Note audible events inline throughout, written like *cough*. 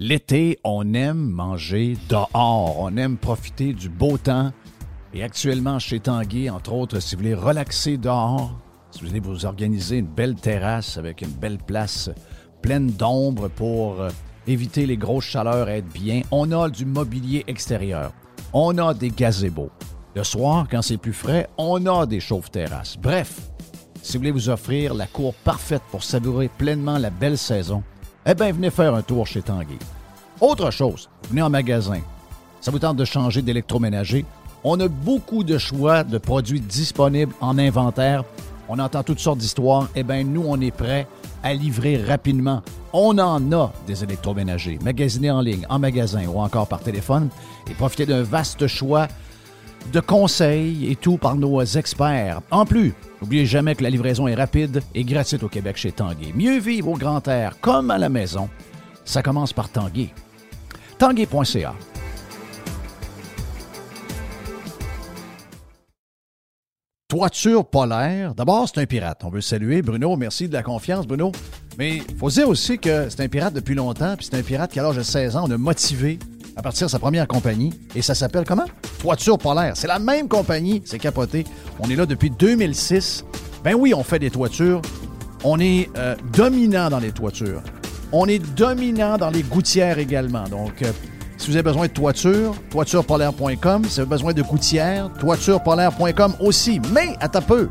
L'été, on aime manger dehors, on aime profiter du beau temps. Et actuellement, chez Tanguy, entre autres, si vous voulez relaxer dehors, si vous voulez vous organiser une belle terrasse avec une belle place pleine d'ombre pour euh, éviter les grosses chaleurs et être bien, on a du mobilier extérieur. On a des gazebos. Le soir, quand c'est plus frais, on a des chauves-terrasses. Bref, si vous voulez vous offrir la cour parfaite pour savourer pleinement la belle saison, eh bien, venez faire un tour chez Tanguy. Autre chose, venez en magasin. Ça vous tente de changer d'électroménager? On a beaucoup de choix de produits disponibles en inventaire. On entend toutes sortes d'histoires. Eh bien, nous, on est prêts à livrer rapidement. On en a des électroménagers. Magasinez en ligne, en magasin ou encore par téléphone et profitez d'un vaste choix de conseils et tout par nos experts. En plus, n'oubliez jamais que la livraison est rapide et gratuite au Québec chez Tanguay. Mieux vivre au grand air comme à la maison, ça commence par Tanguay. Tanguay.ca Toiture polaire. D'abord, c'est un pirate. On veut saluer Bruno. Merci de la confiance, Bruno. Mais il faut dire aussi que c'est un pirate depuis longtemps, puis c'est un pirate qui, à l'âge de 16 ans, on a motivé à partir de sa première compagnie. Et ça s'appelle comment? Toiture polaire. C'est la même compagnie, c'est capoté. On est là depuis 2006. Ben oui, on fait des toitures. On est euh, dominant dans les toitures. On est dominant dans les gouttières également. Donc, euh, si vous avez besoin de toiture, toiturepolaire.com. Si vous avez besoin de gouttières, toiturepolaire.com aussi. Mais, à ta peu,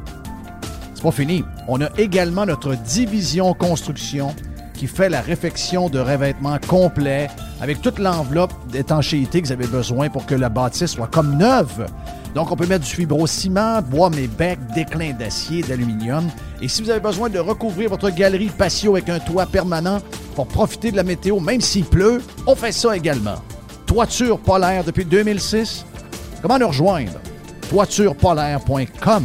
c'est pas fini. On a également notre division construction qui fait la réfection de revêtement complet avec toute l'enveloppe d'étanchéité que vous avez besoin pour que la bâtisse soit comme neuve. Donc, on peut mettre du fibrociment, bois mes becs, déclin d'acier, d'aluminium. Et si vous avez besoin de recouvrir votre galerie patio avec un toit permanent pour profiter de la météo, même s'il pleut, on fait ça également. Toiture polaire depuis 2006. Comment nous rejoindre? toiturepolaire.com.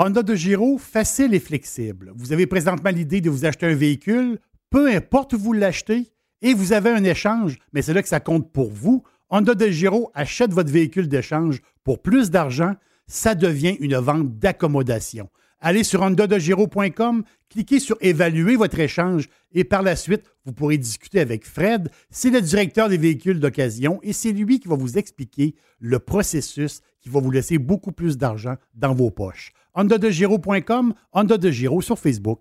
Honda de Giro, facile et flexible. Vous avez présentement l'idée de vous acheter un véhicule, peu importe où vous l'achetez, et vous avez un échange, mais c'est là que ça compte pour vous. Honda de Giro achète votre véhicule d'échange pour plus d'argent, ça devient une vente d'accommodation. Allez sur hondadegiro.com, cliquez sur Évaluer votre échange et par la suite, vous pourrez discuter avec Fred. C'est le directeur des véhicules d'occasion et c'est lui qui va vous expliquer le processus qui va vous laisser beaucoup plus d'argent dans vos poches. hondadegiro.com, Honda de Giro sur Facebook.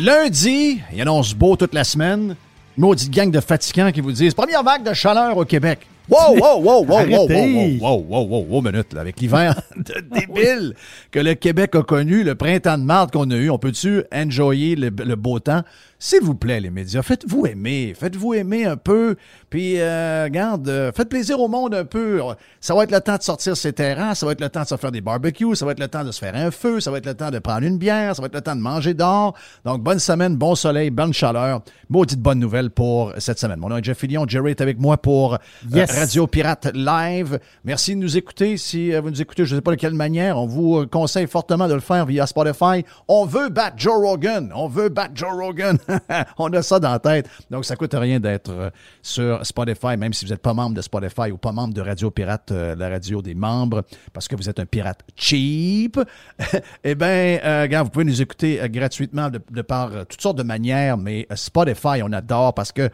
Lundi, il annonce beau toute la semaine. Maudite gang de fatigants qui vous disent première vague de chaleur au Québec. Wow, wow, wow, wow, wow, wow, wow, wow, wow, wow, wow, minute, là, avec l'hiver *laughs* de débile que le Québec a connu, le printemps de marde qu'on a eu, on peut-tu enjoyer le, le beau temps? S'il vous plaît, les médias, faites-vous aimer, faites-vous aimer un peu, puis, euh, regarde, euh, faites plaisir au monde un peu. Ça va être le temps de sortir ses terrains, ça va être le temps de se faire des barbecues, ça va être le temps de se faire un feu, ça va être le temps de prendre une bière, ça va être le temps de manger dehors. Donc, bonne semaine, bon soleil, bonne chaleur. Maudite bonne nouvelle pour cette semaine. Mon nom est Jeff Fillion, Jerry est avec moi pour euh. Radio Pirate Live. Merci de nous écouter. Si euh, vous nous écoutez, je ne sais pas de quelle manière, on vous euh, conseille fortement de le faire via Spotify. On veut battre Joe Rogan. On veut battre Joe Rogan. *laughs* *laughs* on a ça dans la tête. Donc, ça coûte rien d'être euh, sur Spotify, même si vous n'êtes pas membre de Spotify ou pas membre de Radio Pirate, euh, la radio des membres, parce que vous êtes un pirate cheap. *laughs* eh bien, euh, vous pouvez nous écouter gratuitement de, de par toutes sortes de manières, mais Spotify, on adore parce que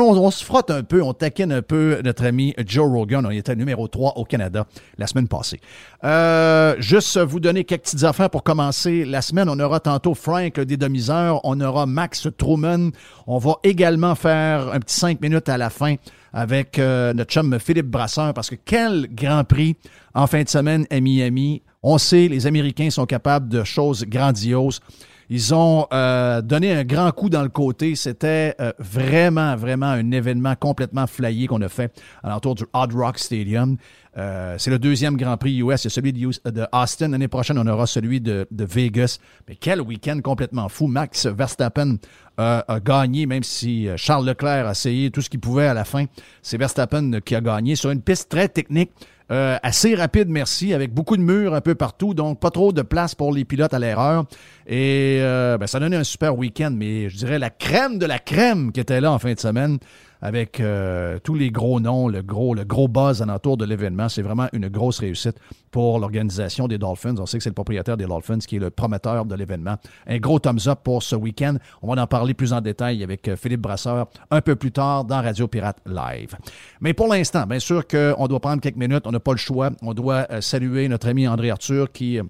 on, se frotte un peu, on taquine un peu notre ami Joe Rogan. On était numéro 3 au Canada la semaine passée. Euh, juste vous donner quelques petites affaires pour commencer la semaine. On aura tantôt Frank le dédomiseur, on aura Max Truman. On va également faire un petit 5 minutes à la fin avec euh, notre chum Philippe Brasseur parce que quel grand prix en fin de semaine à Miami. On sait, les Américains sont capables de choses grandioses. Ils ont euh, donné un grand coup dans le côté. C'était euh, vraiment, vraiment un événement complètement flyé qu'on a fait à l'entour du Hard Rock Stadium. Euh, c'est le deuxième Grand Prix US. Il y a celui de, Austin. L'année prochaine, on aura celui de, Vegas. Mais quel week-end complètement fou. Max Verstappen a gagné, même si Charles Leclerc a essayé tout ce qu'il pouvait à la fin. C'est Verstappen qui a gagné sur une piste très technique. Euh, assez rapide, merci, avec beaucoup de murs un peu partout, donc pas trop de place pour les pilotes à l'erreur. Et euh, ben, ça donnait un super week-end, mais je dirais la crème de la crème qui était là en fin de semaine avec euh, tous les gros noms, le gros, le gros buzz alentour de l'événement. C'est vraiment une grosse réussite pour l'organisation des Dolphins. On sait que c'est le propriétaire des Dolphins qui est le promoteur de l'événement. Un gros thumbs up pour ce week-end. On va en parler plus en détail avec euh, Philippe Brasseur un peu plus tard dans Radio Pirate Live. Mais pour l'instant, bien sûr qu'on doit prendre quelques minutes. On n'a pas le choix. On doit euh, saluer notre ami André Arthur qui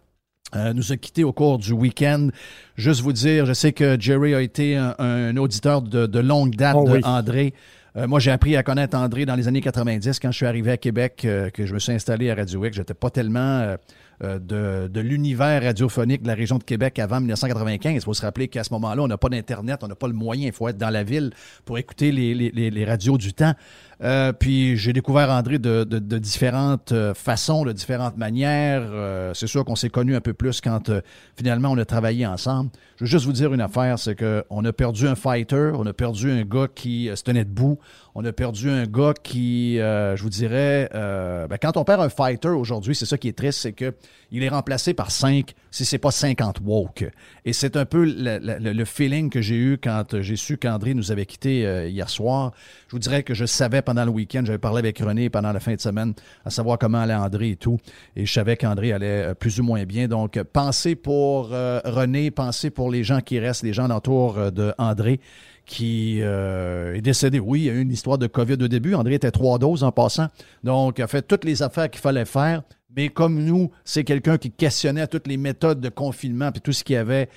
nous a quittés au cours du week-end. Juste vous dire, je sais que Jerry a été un, auditeur de, longue date oh de André. Euh, moi, j'ai appris à connaître André dans les années 90 quand je suis arrivé à Québec, euh, que je me suis installé à Radio X. J'étais pas tellement euh, de, de l'univers radiophonique de la région de Québec avant 1995. Il faut se rappeler qu'à ce moment-là, on n'a pas d'Internet, on n'a pas le moyen. Il faut être dans la ville pour écouter les, les, les radios du temps. Euh, puis j'ai découvert André de, de, différentes euh, façons, de différentes manières. Euh, c'est sûr qu'on s'est connus un peu plus quand finalement on a travaillé ensemble. Je veux juste vous dire une affaire, c'est qu'on a perdu un fighter, on a perdu un gars qui se tenait debout, on a perdu un gars qui, je vous dirais, ben, quand on perd un fighter aujourd'hui, c'est ça qui est triste, c'est que il est remplacé par 5, si c'est pas 50 woke. Et c'est un peu le, feeling que j'ai eu quand j'ai su qu'André nous avait quittés hier soir. Je vous dirais que je savais pendant le week-end. J'avais parlé avec René pendant la fin de semaine à savoir comment allait André et tout. Et je savais qu'André allait euh, plus ou moins bien. Donc, pensez pour euh, René, pensez pour les gens qui restent, les gens euh, de André qui est décédé. Oui, il y a eu une histoire de COVID au début. André était trois doses en passant. Donc, il a fait toutes les affaires qu'il fallait faire. Mais comme nous, c'est quelqu'un qui questionnait toutes les méthodes de confinement puis tout ce qui avait,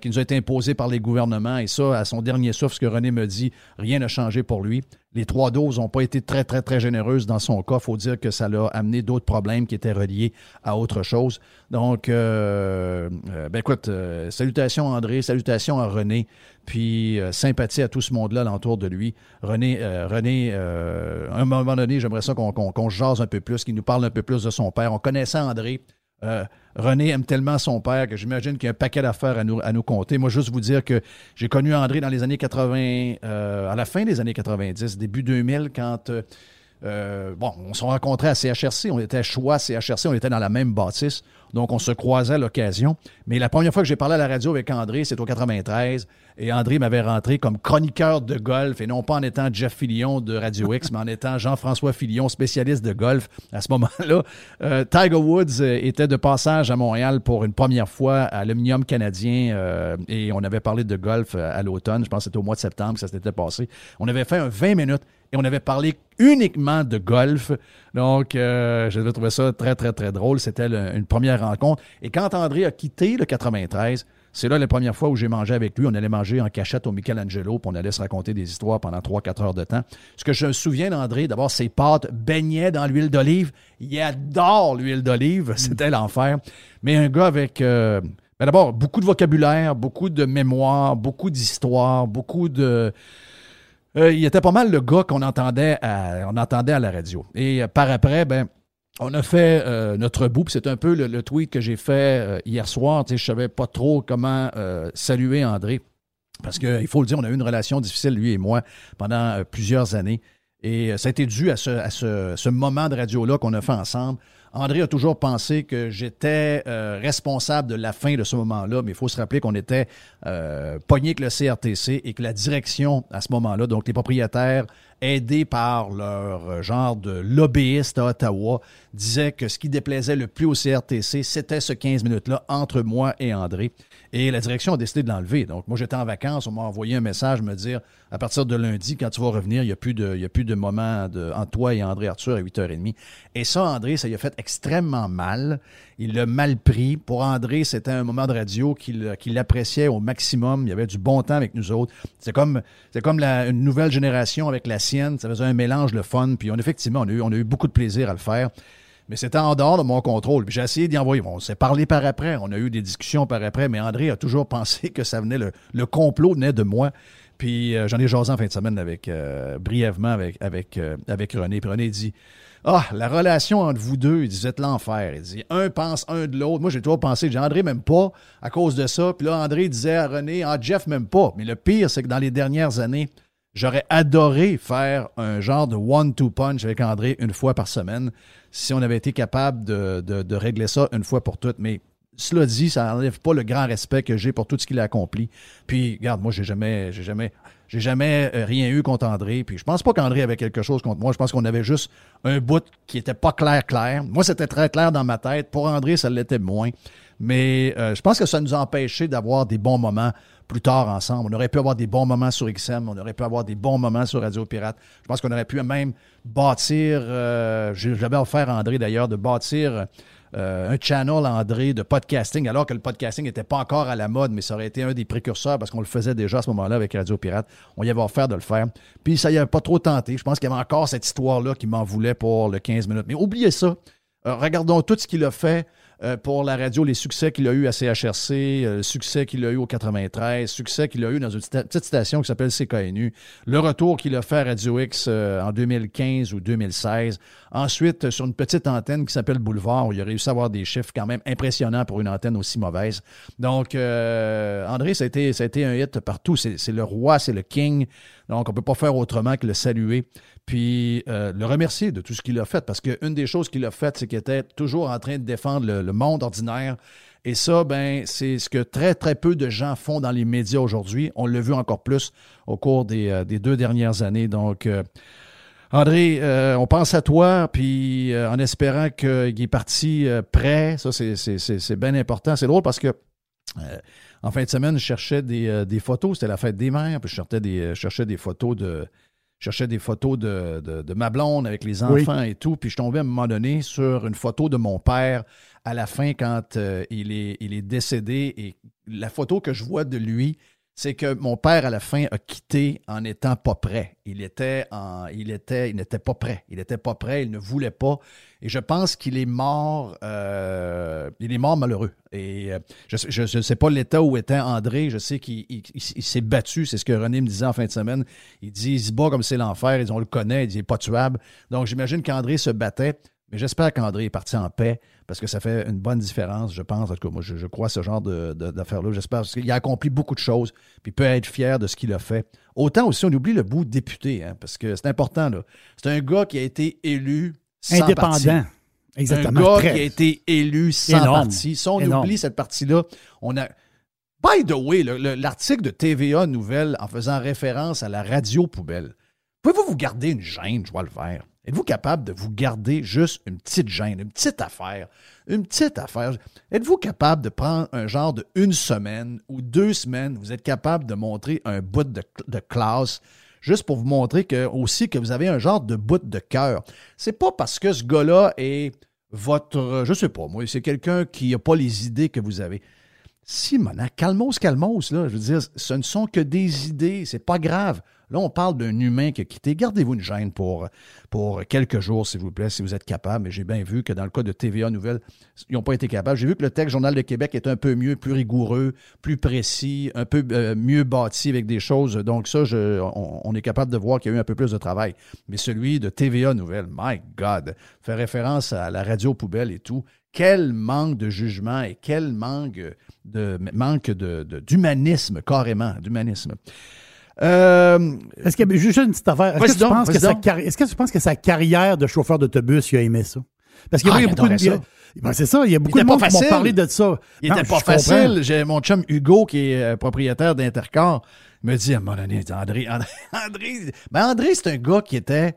qui nous a été imposé par les gouvernements. Et ça, à son dernier souffle, ce que René me dit, rien n'a changé pour lui. Les trois doses n'ont pas été très, très, très généreuses dans son cas. Il faut dire que ça l'a amené d'autres problèmes qui étaient reliés à autre chose. Donc, euh, euh, ben écoute, euh, salutations à André, salutations à René, puis sympathie à tout ce monde-là alentour de lui. René, René à un moment donné, j'aimerais ça qu'on qu jase un peu plus, qu'il nous parle un peu plus de son père. On connaissait André. Euh, René aime tellement son père que j'imagine qu'il y a un paquet d'affaires à nous, à compter. Moi, juste vous dire que j'ai connu André dans les années 80, euh, à la fin des années 90, début 2000, quand euh, bon, on s'est rencontrés à CHRC, on était choix CHRC, on était dans la même bâtisse. Donc, on se croisait à l'occasion. Mais la première fois que j'ai parlé à la radio avec André, c'est au 93. Et André m'avait rentré comme chroniqueur de golf, et non pas en étant Jeff Fillion de Radio X, mais en étant Jean-François Fillion, spécialiste de golf. À ce moment-là, euh, Tiger Woods euh, était de passage à Montréal pour une première fois à l'Omnium canadien, euh, et on avait parlé de golf à l'automne. Je pense que c'était au mois de septembre que ça s'était passé. On avait fait un 20 minutes et on avait parlé uniquement de golf. Donc, euh, j'avais trouvé ça très, très, très drôle. C'était une première rencontre. Et quand André a quitté le 93, c'est là la première fois où j'ai mangé avec lui. On allait manger en cachette au Michelangelo, puis on allait se raconter des histoires pendant 3-4 heures de temps. Ce que je me souviens d'André, d'abord, ses pâtes baignaient dans l'huile d'olive. Il adore l'huile d'olive. *laughs* C'était l'enfer. Mais un gars avec... Euh, ben d'abord, beaucoup de vocabulaire, beaucoup de mémoire, beaucoup d'histoire, beaucoup de... Euh, il était pas mal le gars qu'on entendait à, on entendait à la radio. Et euh, par après, ben, on a fait euh, notre bout, c'est un peu le, tweet que j'ai fait hier soir. Je ne savais pas trop comment saluer André. Parce qu'il faut le dire, on a eu une relation difficile, lui et moi, pendant plusieurs années. Et ça a été dû à ce moment de radio-là qu'on a fait ensemble. André a toujours pensé que j'étais euh, responsable de la fin de ce moment-là, mais il faut se rappeler qu'on était euh, pogné avec le CRTC et que la direction à ce moment-là, donc les propriétaires aidés par leur euh, genre de lobbyiste à Ottawa, disaient que ce qui déplaisait le plus au CRTC, c'était ce 15 minutes-là entre moi et André. Et la direction a décidé de l'enlever. Donc, moi, j'étais en vacances, on m'a envoyé un message me dire à partir de lundi, quand tu vas revenir, il n'y a plus de, il y a plus de moment de, entre toi et André Arthur à 8h30. Et ça, André, ça lui a fait extrêmement mal. Il l'a mal pris. Pour André, c'était un moment de radio qu'il appréciait au maximum. Il y avait du bon temps avec nous autres. C'est comme, c'est comme la, une nouvelle génération avec la sienne. Ça faisait un mélange, le fun. Puis on, effectivement, on a, eu, on a eu beaucoup de plaisir à le faire. Mais c'était en dehors de mon contrôle. Puis j'ai essayé d'y envoyer. on s'est parlé par après, on a eu des discussions par après, mais André a toujours *laughs* pensé que ça venait, le, complot venait de moi. Puis euh, j'en ai jasé en fin de semaine avec, euh, brièvement euh, avec René. Puis René dit Ah, la relation entre vous deux, il vous l'enfer. Il dit Un pense un de l'autre. Moi, j'ai toujours pensé, j'ai André même pas à cause de ça. Puis là, André disait à René Ah, Jeff même pas. Mais le pire, c'est que dans les dernières années, J'aurais adoré faire un genre de one-two punch avec André une fois par semaine si on avait été capable de, régler ça une fois pour toutes. Mais cela dit, ça n'enlève pas le grand respect que j'ai pour tout ce qu'il a accompli. Puis, regarde, moi, j'ai jamais, j'ai jamais, j'ai jamais euh, rien eu contre André. Puis, je pense pas qu'André avait quelque chose contre moi. Je pense qu'on avait juste un bout qui était pas clair, clair. Moi, c'était très clair dans ma tête. Pour André, ça l'était moins. Mais euh, je pense que ça nous a empêché d'avoir des bons moments plus tard ensemble. On aurait pu avoir des bons moments sur XM, on aurait pu avoir des bons moments sur Radio Pirate. Je pense qu'on aurait pu même bâtir, euh, j'avais offert André d'ailleurs de bâtir euh, un channel André de podcasting, alors que le podcasting n'était pas encore à la mode, mais ça aurait été un des précurseurs parce qu'on le faisait déjà à ce moment-là avec Radio Pirate. On y avait offert de le faire. Puis ça y avait pas trop tenté. Je pense qu'il y avait encore cette histoire-là qui m'en voulait pour le 15 minutes. Mais oubliez ça. Euh, regardons tout ce qu'il a fait euh, pour la radio, les succès qu'il a eu à CHRC, euh, succès qu'il a eu au 93, succès qu'il a eu dans une petite station qui s'appelle CKNU, le retour qu'il a fait à Radio X euh, en 2015 ou 2016, ensuite sur une petite antenne qui s'appelle Boulevard, où il a réussi à avoir des chiffres quand même impressionnants pour une antenne aussi mauvaise. Donc, André, ça a, ça a été un hit partout. C'est le roi, c'est le king. Donc, on ne peut pas faire autrement que le saluer puis euh, le remercier de tout ce qu'il a fait, parce qu'une des choses qu'il a fait, c'est qu'il était toujours en train de défendre le, monde ordinaire. Et ça, ben, c'est ce que très, très peu de gens font dans les médias aujourd'hui. On l'a vu encore plus au cours des, euh, deux dernières années. Donc, euh, André, on pense à toi, puis en espérant qu'il est parti prêt, ça, c'est bien important. C'est drôle parce que en fin de semaine, je cherchais des, photos. C'était la fête des mères, puis je cherchais des, je cherchais des photos de, je cherchais des photos de, ma blonde avec les enfants et tout, puis je tombais à un moment donné sur une photo de mon père à la fin quand euh, il, est, il est décédé et la photo que je vois de lui, c'est que mon père, à la fin, a quitté en n'étant pas prêt. Il était, en, il était, il n'était pas prêt. Il n'était pas prêt, il ne voulait pas. Et je pense qu'il est mort, euh, il est mort malheureux. Et euh, je ne sais pas l'état où était André. Je sais qu'il s'est battu. C'est ce que René me disait en fin de semaine. Il dit, il se bat comme c'est l'enfer. Ils on le connaît. Il dit, il n'est pas tuable. Donc, j'imagine qu'André se battait. Mais j'espère qu'André est parti en paix parce que ça fait une bonne différence, je pense. En tout cas, moi, je, crois ce genre d'affaires-là. J'espère parce qu'il a accompli beaucoup de choses, puis peut être fier de ce qu'il a fait. Autant aussi, on oublie le bout député, hein, parce que c'est important. C'est un gars qui a été élu sans Indépendant. Exactement. Un gars qui a été élu sans parti. Si on oublie cette partie-là, on a. By the way, l'article de TVA Nouvelle en faisant référence à la radio poubelle, pouvez-vous vous garder une gêne, je vois le faire? Êtes-vous capable de vous garder juste une petite gêne, une petite affaire, une petite affaire? Êtes-vous capable de prendre un genre de une semaine ou deux semaines, vous êtes capable de montrer un bout de, classe juste pour vous montrer que, aussi que vous avez un genre de bout de cœur? C'est pas parce que ce gars-là est votre, je sais pas, moi, c'est quelqu'un qui n'a pas les idées que vous avez. Si, maintenant, calmos, calmos, là, je veux dire, ce ne sont que des idées, c'est pas grave. Là, on parle d'un humain qui a quitté. Gardez-vous une gêne pour, pour quelques jours, s'il vous plaît, si vous êtes capable. Mais j'ai bien vu que dans le cas de TVA Nouvelle, ils n'ont pas été capables. J'ai vu que le texte Journal de Québec est un peu mieux, plus rigoureux, plus précis, un peu euh, mieux bâti avec des choses. Donc ça, on, est capable de voir qu'il y a eu un peu plus de travail. Mais celui de TVA Nouvelle, my God, fait référence à la radio poubelle et tout. Quel manque de jugement et quel manque de manque d'humanisme, carrément, d'humanisme. Euh, est-ce que, juste une petite affaire, est-ce que, tu penses que sa, est-ce que tu penses que sa carrière de chauffeur d'autobus, il a aimé ça? Parce qu'il y a, ah, beaucoup de. Ben, c'est ça, il y a beaucoup de monde qui m'ont parlé de ça. Il n'était pas facile. J'ai mon chum Hugo, qui est euh, propriétaire d'Intercar, me dit à un moment donné, André, André, *laughs* ben André, c'est un gars qui était.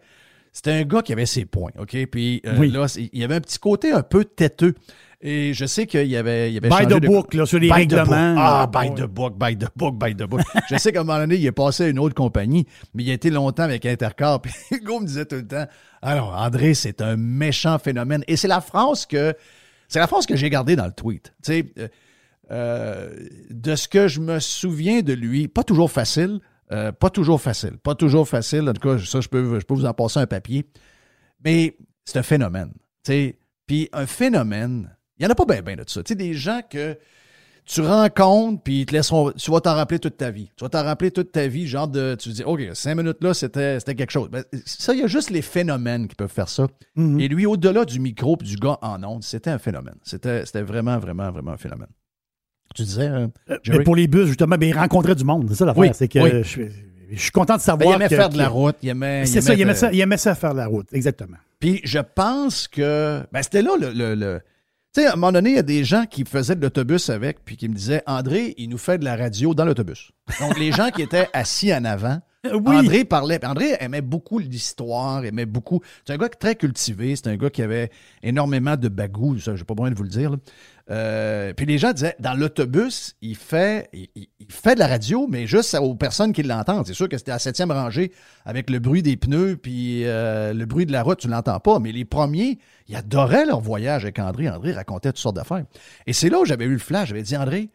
C'était un gars qui avait ses points, OK? Puis euh, là, il y avait un petit côté un peu têteux. Et je sais qu'il y avait, il y avait By the book, là, sur les règlements. Ah, by the book, by the book, by the book. *laughs* je sais qu'à un moment donné, il est passé à une autre compagnie, mais il a été longtemps avec Intercar. *laughs* Puis Hugo me disait tout le temps, alors, André, c'est un méchant phénomène. Et c'est la phrase que, c'est la phrase que j'ai gardée dans le tweet. Tu sais, euh, euh, de ce que je me souviens de lui, pas toujours facile, euh, pas toujours facile, pas toujours facile. En tout cas, ça, je peux, je peux vous en passer un papier. Mais c'est un phénomène. Tu sais, Puis un phénomène, il n'y en a pas bien ben de ça. Tu sais, des gens que tu rencontres, puis ils te laisseront, tu vas t'en rappeler toute ta vie. Tu vas t'en rappeler toute ta vie, genre de, tu te dis, OK, cinq minutes là, c'était, c'était quelque chose. Ben, ça, il y a juste les phénomènes qui peuvent faire ça. Mhm. Et lui, au-delà du micro puis du gars en ondes, c'était un phénomène. C'était, c'était vraiment, vraiment, vraiment un phénomène. Tu disais, euh, Euh, Jerry? mais pour les bus, justement, ben, il rencontrait du monde. C'est ça l'affaire. Oui, c'est que oui. je, suis- je suis content de ben, savoir. il aimait que- faire de la route, il aimait. C'est ça, il aimait faire- ça, il aimait ça faire de la route. Exactement. Puis je pense que. Ben, c'était là le. le- le- Tu sais, à un moment donné, il y a des gens qui faisaient de l'autobus avec, puis qui me disaient André, il nous fait de la radio dans l'autobus. Donc, les gens qui étaient assis en avant, *laughs* Oui. André parlait. André aimait beaucoup l'histoire, aimait beaucoup. C'est un gars très cultivé, c'est un gars qui avait énormément de bagou, ça, j'ai pas besoin de vous le dire. là. Euh, puis les gens disaient, dans l'autobus, il fait, il, fait de la radio, mais juste aux personnes qui l'entendent. C'est sûr que c'était à septième rangée avec le bruit des pneus puis euh, le bruit de la route, tu l'entends pas. Mais les premiers, ils adoraient leur voyage avec André. André racontait toutes sortes d'affaires. Et c'est là où j'avais eu le flash. J'avais dit, André,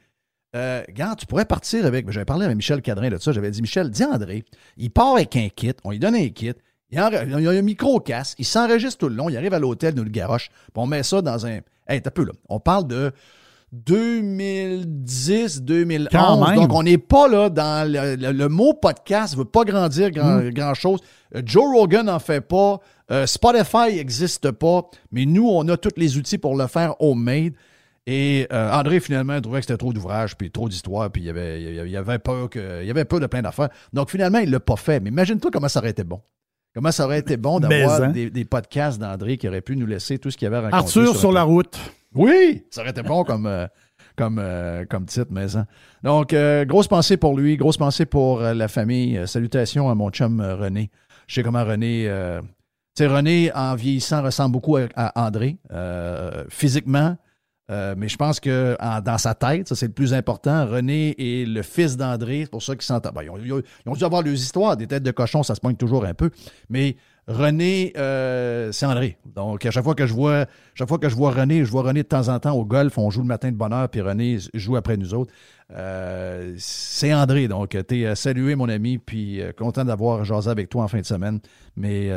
euh, regarde, tu pourrais partir avec. J'avais parlé avec Michel Cadrin de ça. J'avais dit, Michel, dis André, il part avec un kit, on lui donne un kit, il, il a un micro-casse, il s'enregistre tout le long, il arrive à l'hôtel, nous le garoche, puis on met ça dans un. Hey, t'as peu là. On parle de 2010, 2011. Quand même. Donc, on n'est pas là dans le, le- le mot podcast, ne veut pas grandir grand, Mm. grand chose. Euh, Joe Rogan n'en fait pas. Euh, Spotify n'existe pas. Mais nous, on a tous les outils pour le faire homemade. Et euh, André, finalement, trouvait que c'était trop d'ouvrages, puis trop d'histoires, puis il y avait, il y avait- il y avait peur que, il y avait peur de plein d'affaires. Donc, finalement, il ne l'a pas fait. Mais imagine-toi comment ça aurait été bon. Comment ça aurait été bon d'avoir hein. des, des podcasts d'André qui auraient pu nous laisser tout ce qu'il y avait à raconter. Arthur sur la route. Oui, ça aurait été bon comme, euh, comme, euh, comme titre, mais hein. Donc, euh, grosse pensée pour lui, grosse pensée pour la famille. Salutations à mon chum René. Je sais comment René. tu sais, René, en vieillissant, ressemble beaucoup à, à André, physiquement. Euh, mais je pense que dans sa tête, ça c'est le plus important. René est le fils d'André, c'est pour ça qu'ils s'entendent. Ben, ils, ont, dû avoir leurs histoires, des têtes de cochon, ça se pointe toujours un peu. Mais René, euh, c'est André. Donc, à chaque fois que je vois, chaque fois que je vois René, je vois René de temps en temps au golf, on joue le matin de bonne heure, puis René joue après nous autres. Euh, c'est André. Donc, t'es salué, mon ami, puis content d'avoir jasé avec toi en fin de semaine. Mais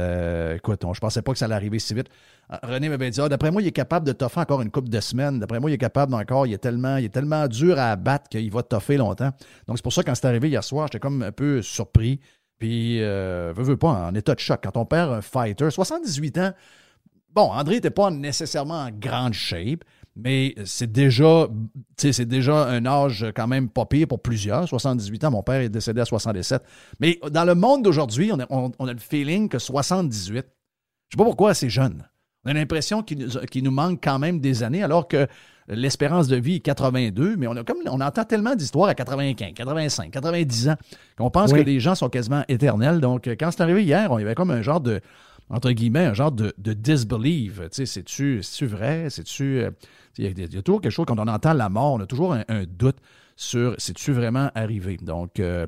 écoute, on, je pensais pas que ça allait arriver si vite. Ah, René m'avait dit, ah, d'après moi, il est capable de toffer encore une couple de semaines. D'après moi, il est capable encore. Il est tellement, dur à abattre qu'il va toffer longtemps. Donc, c'est pour ça quand c'est arrivé hier soir, j'étais comme un peu surpris. Puis, euh, veux, veux pas, en état de choc. Quand on perd un fighter, 78 ans, bon, André n'était pas nécessairement en grande shape, mais c'est déjà, déjà un âge quand même pas pire pour plusieurs. 78 ans, mon père est décédé à 67. Mais dans le monde d'aujourd'hui, on a, on- on a le feeling que 78, je sais pas pourquoi c'est jeune. On a l'impression qu'il nous, qu'il nous manque quand même des années, alors que l'espérance de vie est 82, mais on, a comme, on entend tellement d'histoires à 95, 85, 90 ans qu'on pense Oui. que les gens sont quasiment éternels. Donc, quand c'est arrivé hier, on y avait comme un genre de, entre guillemets, un genre de, de disbelief. Tu sais, c'est-tu, vrai? C'est-tu. euh, Il y, a- il y a toujours quelque chose, quand on entend la mort, on a toujours un, un doute sur c'est-tu vraiment arrivé? Donc, euh,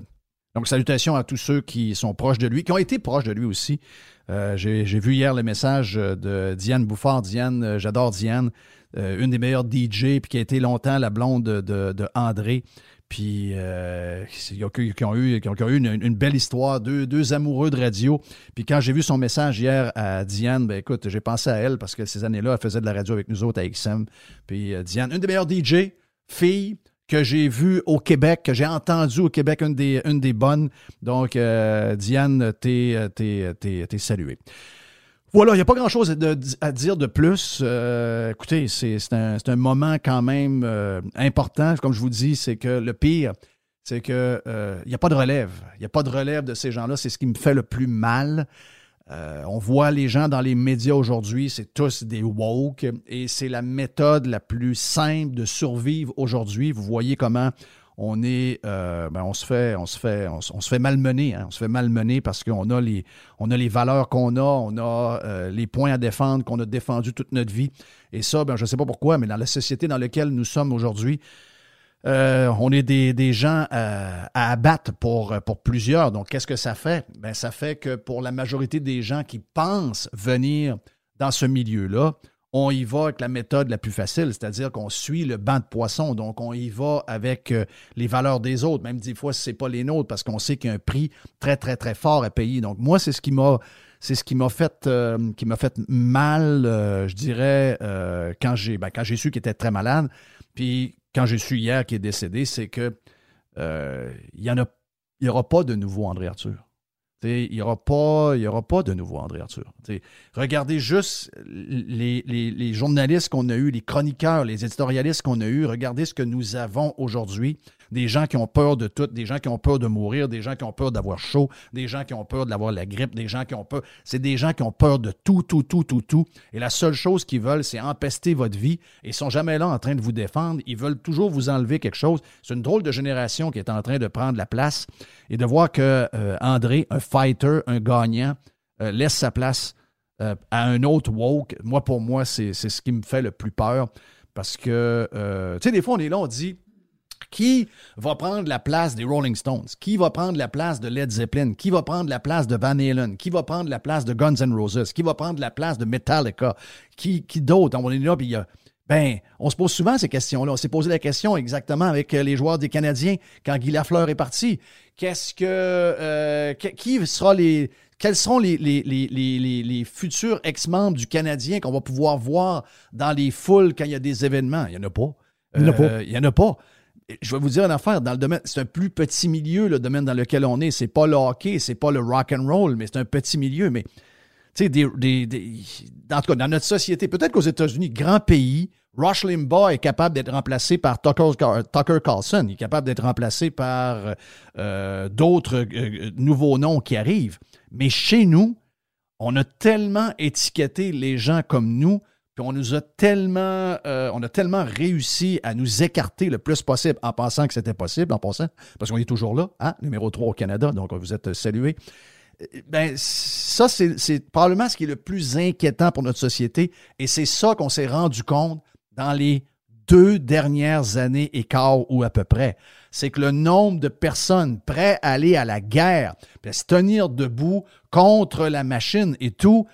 donc, salutations à tous ceux qui sont proches de lui, qui ont été proches de lui aussi. Euh, J'ai vu hier le message euh, de Diane Bouffard. Diane, euh, j'adore Diane, une des meilleures DJ, puis qui a été longtemps la blonde de, André. Puis, qui, ont, eu, une, belle histoire, deux, deux amoureux de radio. Puis quand j'ai vu son message hier à Diane, ben écoute, j'ai pensé à elle parce que ces années-là, elle faisait de la radio avec nous autres à XM. Puis Diane, une des meilleures DJ, fille, que j'ai vue au Québec, que j'ai entendue au Québec, une des, une des bonnes. Donc, euh, Diane, t'es, t'es, t'es, t'es saluée. Voilà, il n'y a pas grand-chose à dire de plus. Euh, écoutez, c'est un, un moment quand même euh, important. Comme je vous dis, c'est que le pire, c'est que euh, il n'y a pas de relève. Il n'y a pas de relève de ces gens-là. C'est ce qui me fait le plus mal. Euh, on voit les gens dans les médias aujourd'hui, c'est tous des woke et c'est la méthode la plus simple de survivre aujourd'hui. Vous voyez comment on est, euh, ben, on se fait, on se fait, on, se- fait malmener, hein. on se fait malmener parce qu'on a les, on a les valeurs qu'on a, on a euh, les points à défendre qu'on a défendus toute notre vie. Et ça, ben, je ne sais pas pourquoi, mais dans la société dans laquelle nous sommes aujourd'hui, euh, on est des, gens euh, à abattre pour, pour plusieurs. Donc, qu'est-ce que ça fait? Ben, ça fait que pour la majorité des gens qui pensent venir dans ce milieu-là, on y va avec la méthode la plus facile, c'est-à-dire qu'on suit le banc de poissons. Donc, on y va avec euh, les valeurs des autres, même des fois, ce n'est pas les nôtres, parce qu'on sait qu'il y a un prix très, très, très fort à payer. Donc, moi, c'est ce qui m'a fait, euh, mal, euh, je dirais, quand j'ai ben, quand j'ai su qu'il était très malade. Puis quand j'ai su hier qu'il est décédé, c'est que n'y aura pas de nouveau André Arthur. Il n'y aura, pas, aura pas de nouveau André Arthur. regardez juste les, les journalistes qu'on a eus, les chroniqueurs, les éditorialistes qu'on a eus. Regardez ce que nous avons aujourd'hui des gens qui ont peur de tout, des gens qui ont peur de mourir, des gens qui ont peur d'avoir chaud, des gens qui ont peur d'avoir la grippe, des gens qui ont peur. C'est des gens qui ont peur de tout, tout, tout, tout, tout. Et la seule chose qu'ils veulent, c'est empester votre vie. Et ils sont jamais là en train de vous défendre. Ils veulent toujours vous enlever quelque chose. C'est une drôle de génération qui est en train de prendre la place et de voir que euh, André, un fighter, un gagnant, euh, laisse sa place euh, à un autre woke. Moi, pour moi, c'est ce qui me fait le plus peur. Parce que, tu sais, des fois, on est là, on dit qui va prendre la place des Rolling Stones? Qui va prendre la place de Led Zeppelin? Qui va prendre la place de Van Halen? Qui va prendre la place de Guns N' Roses? Qui va prendre la place de Metallica? Qui, qui d'autre? On est là, puis il y a. Ben, on se pose souvent ces questions-là. On s'est posé la question exactement avec euh, les joueurs des Canadiens quand Guy Lafleur est parti. Qu'est-ce que. Euh, qui sera les. Quels seront les, les, les, les futurs ex-membres du Canadien qu'on va pouvoir voir dans les foules quand il y a des événements? Il n'y en a pas. Il n'y en a pas. Il y en a pas je vais vous dire une affaire, dans le domaine, c'est un plus petit milieu, le domaine dans lequel on est. C'est pas le hockey, c'est pas le rock and roll, mais c'est un petit milieu. Mais, tu sais, des, en tout cas, dans notre société, peut-être qu'aux États-Unis, grand pays, Rush Limbaugh est capable d'être remplacé par Tucker, Carlson. Il est capable d'être remplacé par euh, d'autres euh, nouveaux noms qui arrivent. Mais chez nous, on a tellement étiqueté les gens comme nous puis on nous a tellement, euh, on a tellement réussi à nous écarter le plus possible en pensant que c'était possible, en passant, parce qu'on est toujours là, hein, numéro 3 au Canada, donc vous êtes salués. Euh, ben, ça, c'est probablement ce qui est le plus inquiétant pour notre société, et c'est ça qu'on s'est rendu compte dans les deux dernières années et quart ou à peu près. C'est que le nombre de personnes prêtes à aller à la guerre, à se tenir debout contre la machine et tout,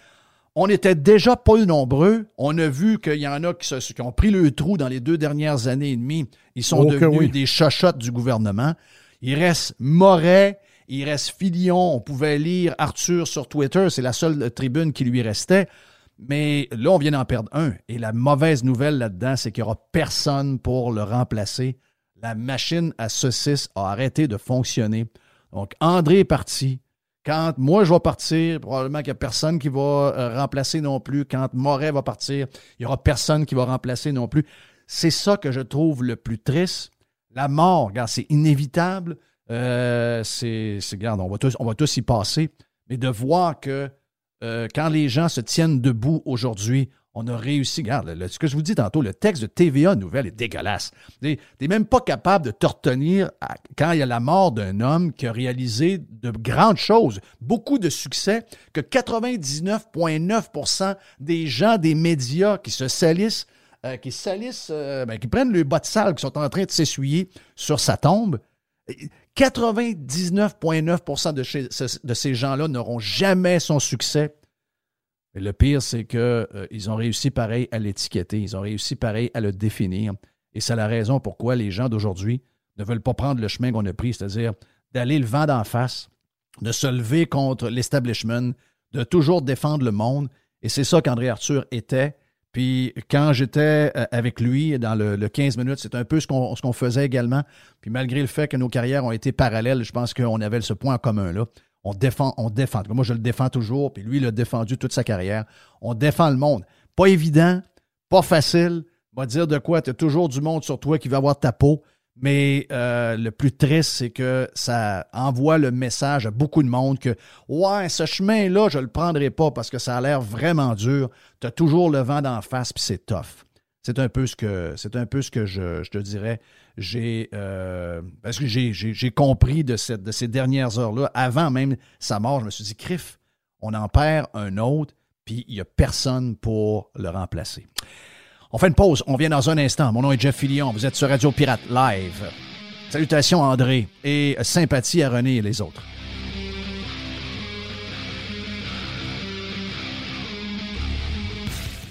on n'était déjà pas nombreux. On a vu qu'il y en a qui, ont pris le trou dans les deux dernières années et demie. Ils sont devenus des chachottes du gouvernement. Il reste Moret, il reste Filion. On pouvait lire Arthur sur Twitter. C'est la seule tribune qui lui restait. Mais là, on vient d'en perdre un. Et la mauvaise nouvelle là-dedans, c'est qu'il n'y aura personne pour le remplacer. La machine à saucisse a arrêté de fonctionner. Donc, André est parti. Quand moi je vais partir, probablement qu'il n'y a personne qui va euh, remplacer non plus. Quand Moret va partir, il n'y aura personne qui va remplacer non plus. C'est ça que je trouve le plus triste. La mort, regarde, c'est inévitable. Euh, c'est, regarde, on va, tous, on va tous y passer. Mais de voir que euh, quand les gens se tiennent debout aujourd'hui, on a réussi. Regarde, ce que je vous dis tantôt, le texte de TVA Nouvelle est dégueulasse. Tu même pas capable de te retenir quand il y a la mort d'un homme qui a réalisé de grandes choses, beaucoup de succès, que 99,9% des gens des médias qui se salissent, euh, qui salissent, euh, ben, qui prennent le bas de salle, qui sont en train de s'essuyer sur sa tombe, 99,9 de, de ces gens-là n'auront jamais son succès le pire, c'est qu'ils euh, ont réussi pareil à l'étiqueter, ils ont réussi pareil à le définir. Et c'est la raison pourquoi les gens d'aujourd'hui ne veulent pas prendre le chemin qu'on a pris, c'est-à-dire d'aller le vent d'en face, de se lever contre l'establishment, de toujours défendre le monde. Et c'est ça qu'André Arthur était. Puis quand j'étais euh, avec lui dans le, 15 minutes, c'est un peu ce qu'on faisait également. Puis malgré le fait que nos carrières ont été parallèles, je pense qu'on avait ce point en commun là on défend, on défend. Moi, je le défends toujours, puis lui, il a défendu toute sa carrière. On défend le monde. Pas évident, pas facile. Va dire de quoi, tu as toujours du monde sur toi qui va avoir ta peau. Mais euh, le plus triste, c'est que ça envoie le message à beaucoup de monde que Ouais, ce chemin-là, je ne le prendrai pas parce que ça a l'air vraiment dur. Tu as toujours le vent d'en face, puis c'est tough. C'est un peu ce que c'est un peu ce que je, te dirais. J'ai euh, parce que j'ai compris de, cette, de ces dernières heures-là, avant même sa mort, je me suis dit, Criff, on en perd un autre, puis il n'y a personne pour le remplacer. On fait une pause, on vient dans un instant. Mon nom est Jeff Fillion, vous êtes sur Radio Pirate Live. Salutations André et sympathie à René et les autres.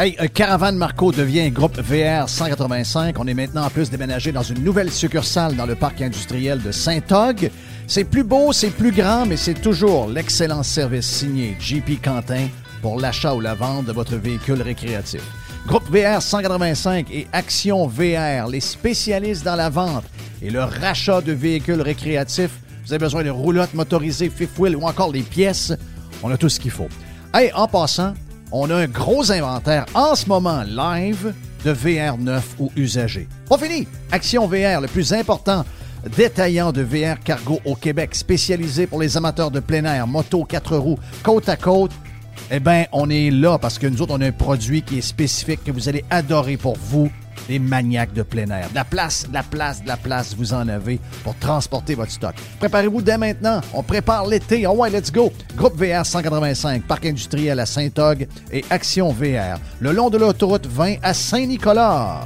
Hey, euh, Caravane Marco devient groupe VR 185. On est maintenant en plus déménagé dans une nouvelle succursale dans le parc industriel de Saint-Og. C'est plus beau, c'est plus grand, mais c'est toujours l'excellent service signé JP Quentin pour l'achat ou la vente de votre véhicule récréatif. Groupe VR 185 et Action VR, les spécialistes dans la vente et le rachat de véhicules récréatifs. Vous avez besoin de roulottes motorisées, fifth wheel ou encore des pièces. On a tout ce qu'il faut. Hey, en passant, on a un gros inventaire en ce moment live de VR neuf ou usagé. Pas fini! Action VR, le plus important détaillant de VR cargo au Québec, spécialisé pour les amateurs de plein air, moto, quatre roues, côte à côte. Eh bien, on est là parce que nous autres, on a un produit qui est spécifique que vous allez adorer pour vous les maniaques de plein air. De la place, de la place, de la place, vous en avez pour transporter votre stock. Préparez-vous dès maintenant. On prépare l'été. Oh ouais, let's go. Groupe VR 185, Parc industriel à Saint-Og et Action VR, le long de l'autoroute 20 à Saint-Nicolas.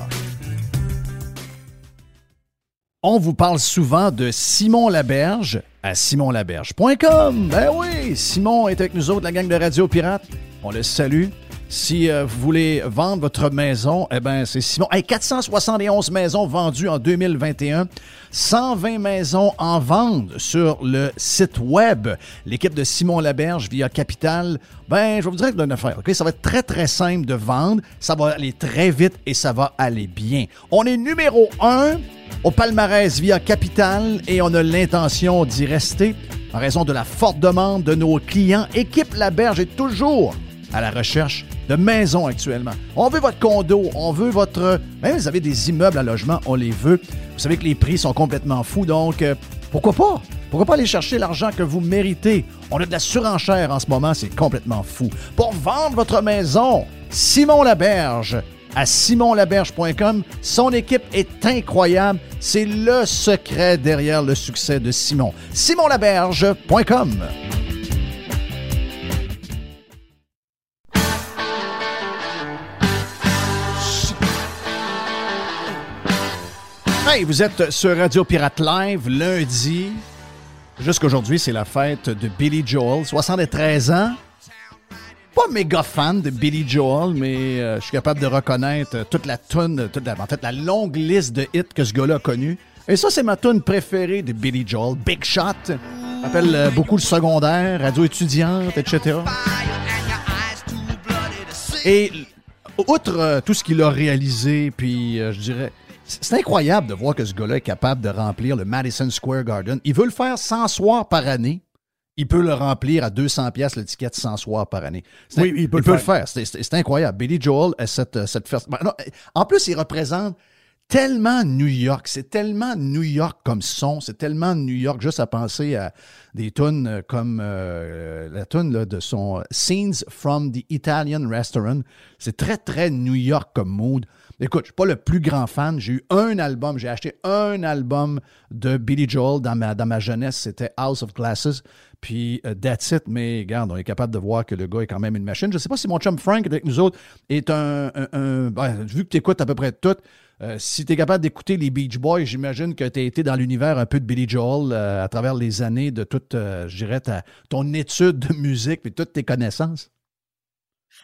On vous parle souvent de Simon Laberge à simonlaberge.com. Ben oui, Simon est avec nous autres, la gang de Radio Pirate. On le salue. Si euh, vous voulez vendre votre maison, eh ben c'est Simon. Hey, 471 maisons vendues en 2021, 120 maisons en vente sur le site web. L'équipe de Simon Laberge via Capital, ben je vais vous dire une affaire. Ok, ça va être très très simple de vendre, ça va aller très vite et ça va aller bien. On est numéro un au palmarès via Capital et on a l'intention d'y rester en raison de la forte demande de nos clients. Équipe Laberge est toujours à la recherche de maisons actuellement. On veut votre condo, on veut votre... Même vous avez des immeubles à logement, on les veut. Vous savez que les prix sont complètement fous, donc euh, pourquoi pas? Pourquoi pas aller chercher l'argent que vous méritez? On a de la surenchère en ce moment, c'est complètement fou. Pour vendre votre maison, Simon Laberge à simonlaberge.com. Son équipe est incroyable. C'est le secret derrière le succès de Simon. simonlaberge.com. Hey, vous êtes sur Radio Pirate Live lundi. Jusqu'aujourd'hui, c'est la fête de Billy Joel, 73 ans. Pas méga fan de Billy Joel, mais euh, je suis capable de reconnaître toute la tune, toute la, en fait la longue liste de hits que ce gars-là a connu. Et ça, c'est ma tune préférée de Billy Joel, Big Shot. Appelle euh, beaucoup le secondaire, radio étudiante, etc. Et outre euh, tout ce qu'il a réalisé, puis je dirais, c'est incroyable de voir que ce gars-là est capable de remplir le Madison Square Garden. Il veut le faire 100 soirs par année. Il peut le remplir à 200 pièces le ticket de 100 soirs par année. Oui, il peut, le, faire. C'est incroyable. Billy Joel a cette, cette ben En plus, il représente tellement New York. C'est tellement New York comme son. C'est tellement New York. Juste à penser à des tunes comme euh, la tune de son Scenes from the Italian Restaurant. C'est très, très New York comme mood. Écoute, je suis pas le plus grand fan. J'ai eu un album, j'ai acheté un album de Billy Joel dans ma, dans ma jeunesse. C'était House of Glasses. Puis euh, that's it. Mais regarde, on est capable de voir que le gars est quand même une machine. Je ne sais pas si mon chum Frank avec nous autres est un. Ben, vu que tu écoutes à peu près tout, euh, si tu es capable d'écouter les Beach Boys, j'imagine que tu as été dans l'univers un peu de Billy Joel euh, à travers les années de toute, je dirais, ton étude de musique et toutes tes connaissances.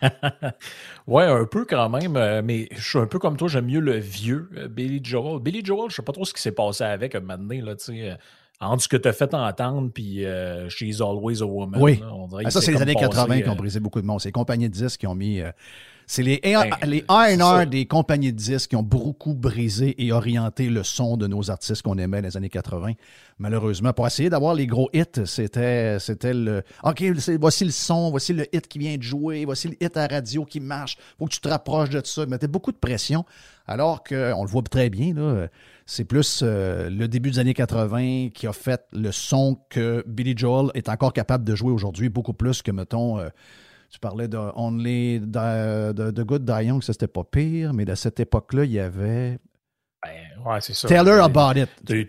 *laughs* ouais, un peu quand même, euh, mais je suis un peu comme toi, j'aime mieux le vieux euh, Billy Joel. Billy Joel, je sais pas trop ce qui s'est passé avec un moment donné, là, tu sais. Euh, entre ce que tu as fait entendre, puis She's Always a Woman. Oui. Ah, ça, c'est les années 80 qui ont brisé beaucoup de monde. C'est les compagnies de disques qui ont mis c'est les, ben, les R&R des compagnies de disques qui ont beaucoup brisé et orienté le son de nos artistes qu'on aimait dans les années 80. Malheureusement, pour essayer d'avoir les gros hits, c'était, c'était le OK, voici le son, voici le hit qui vient de jouer, voici le hit à radio qui marche. faut que tu te rapproches de ça. mettait beaucoup de pression. Alors qu'on le voit très bien, là, c'est plus euh, le début des années 80 qui a fait le son que Billy Joel est encore capable de jouer aujourd'hui, beaucoup plus que, mettons, euh, tu parlais de Only de, Good Die Young, ça c'était pas pire, mais à cette époque-là, il y avait. Ben, ouais, c'est ça. Tell her about it. Eu.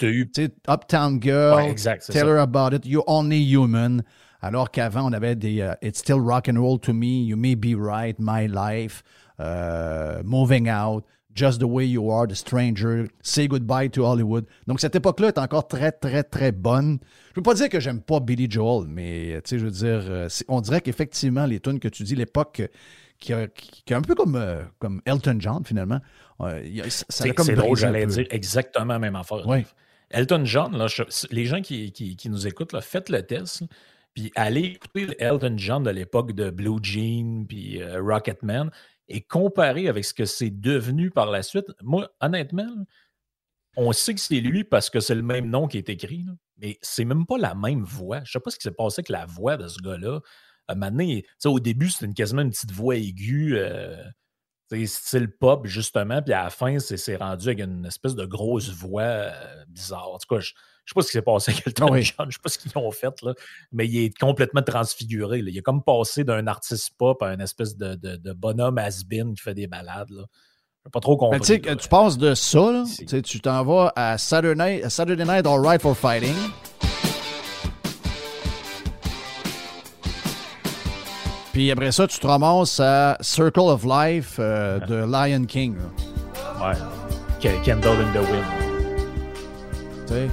Uptown Girl. Ouais, exact, Tell ça. her about it. You're only human. Alors qu'avant, on avait des euh, It's still rock and roll to me. You may be right. My life. euh, moving out. Just the way you are. The stranger. Say goodbye to Hollywood. Donc, cette époque-là est encore très, très, très bonne. Je ne veux pas dire que j'aime pas Billy Joel, mais tu sais, je veux dire, euh, on dirait qu'effectivement, les tunes que tu dis, l'époque qui, est un peu comme, euh, comme Elton John, finalement, euh, C'est drôle, j'allais dire exactement la même affaire. Elton John, là, je- les gens qui, qui- qui nous écoutent, là, faites le test, là, puis allez écouter Elton John de l'époque de Blue Jean puis euh, Rocketman et comparez avec ce que c'est devenu par la suite. Moi, honnêtement, on sait que c'est lui parce que c'est le même nom qui est écrit, mais c'est même pas la même voix. Je sais pas ce qui s'est passé avec la voix de ce gars-là. À un moment donné, au début, c'était une- quasiment une petite voix aiguë. euh, style pop, justement, puis à la fin, c'est rendu avec une espèce de grosse voix euh, bizarre. En tout cas, ne sais pas ce qui s'est passé avec Elton Ah oui. John, je sais pas ce qu'ils ont fait, là, mais il est complètement transfiguré. là. Il est comme passé d'un artiste pop à une espèce de, de- de bonhomme has-been qui fait des balades. Là. Je pas trop compris. tu là. tu passes de ça, là, Si. tu t'en vas à Saturday Night, à Saturday Night All Right for Fighting. Puis après ça, tu te ramasses à Circle of Life euh, de Lion King. là. Ouais. Kendall in the Wind. Tu sais?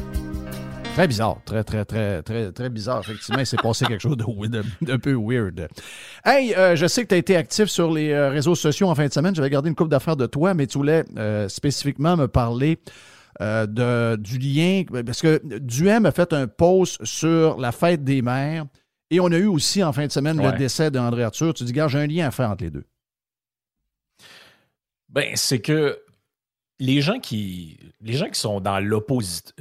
Très bizarre, très, très, très, très, très bizarre. Effectivement, il s'est passé quelque chose d'un *laughs* peu weird. Hey, euh, je sais que tu as été actif sur les euh, réseaux sociaux en fin de semaine. J'avais gardé une coupe d'affaires de toi, mais tu voulais euh, spécifiquement me parler euh, de, du lien. Parce que Duhem a fait un post sur la fête des mères et on a eu aussi en fin de semaine le décès d'André Arthur. Tu dis, gars, j'ai un lien à faire entre les deux. Ben, c'est que les gens qui les gens qui sont dans l'opposition.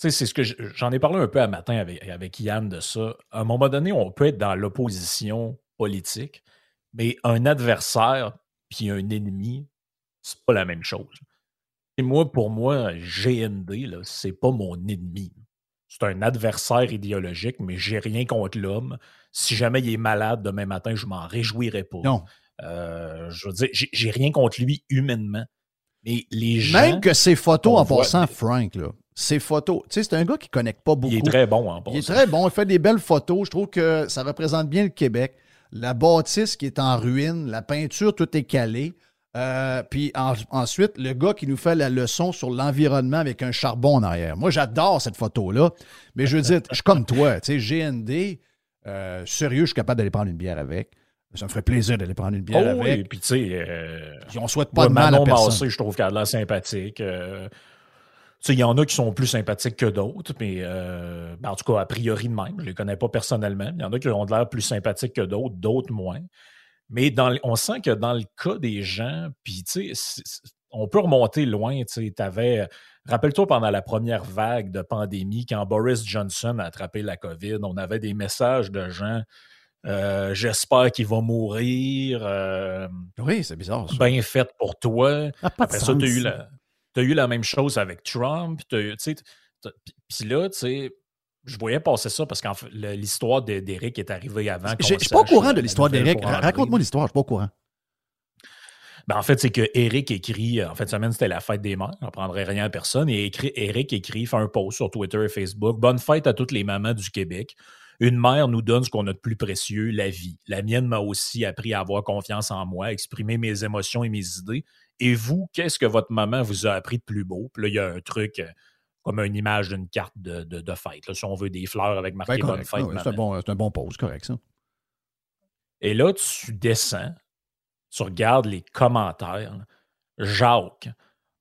C'est ce que je- j'en ai parlé un peu à matin avec, avec Yann de ça. À un moment donné, on peut être dans l'opposition politique, mais un adversaire puis un ennemi, c'est pas la même chose. Et moi, pour moi, GND, c'est pas mon ennemi. C'est un adversaire idéologique, mais j'ai rien contre l'homme. Si jamais il est malade demain matin, je m'en réjouirais pas. Non. Euh, je veux dire, j'ai- rien contre lui humainement. Mais les gens. Même que ses photos, en voit- passant, Frank, là, ses photos, tu sais, c'est un gars qui connecte pas beaucoup. Il est très bon en Il est très bon, il fait des belles photos. Je trouve que ça représente bien le Québec. La bâtisse qui est en ruine, la peinture, tout est calé. Euh, puis en- ensuite, le gars qui nous fait la leçon sur l'environnement avec un charbon en arrière. Moi, j'adore cette photo-là. Mais je veux dire, je suis comme toi. Tu sais, GND, euh, sérieux, je suis capable d'aller prendre une bière avec. Ça me ferait plaisir d'aller prendre une bière Oh, avec. puis tu sais, euh, on souhaite pas de mal à Manon personne. Massé, je trouve qu'elle a l'air sympathique. euh, il y en a qui sont plus sympathiques que d'autres, mais euh, ben, en tout cas, a priori de même. Je les connais pas personnellement. Il y en a qui ont de l'air plus sympathiques que d'autres, d'autres moins. Mais dans, on sent que dans le cas des gens, puis on peut remonter loin. Tu sais, t'avais- Rappelle-toi pendant la première vague de pandémie, quand Boris Johnson a attrapé la COVID, on avait des messages de gens. euh, J'espère qu'il va mourir. euh, Oui, c'est bizarre. ça. bien fait pour toi. Ça Après ça, tu as eu, la- t'as eu la même chose avec Trump. tu Puis là, tu sais, je voyais passer ça parce que l'histoire de- d'Éric est arrivée avant. Je suis pas au courant de la l'histoire André. Raconte-moi l'histoire, je suis pas au courant. Ben, en fait, c'est que Eric écrit, en fait, cette semaine, c'était la fête des mères. On ne prendrait rien à personne. Et écrit, Eric écrit, fait un post sur Twitter et Facebook. Bonne fête à toutes les mamans du Québec. Une mère nous donne ce qu'on a de plus précieux, la vie. La mienne m'a aussi appris à avoir confiance en moi, à exprimer mes émotions et mes idées. Et vous, qu'est-ce que votre maman vous a appris de plus beau? Puis là, il y a un truc euh, comme une image d'une carte de, de- de fête. là, si on veut des fleurs avec marqué Ben, Bonne correct. fête. Ah c'est un bon, c'est un bon pause, correct, ça. Et là, tu descends, tu regardes les commentaires. là. Jacques,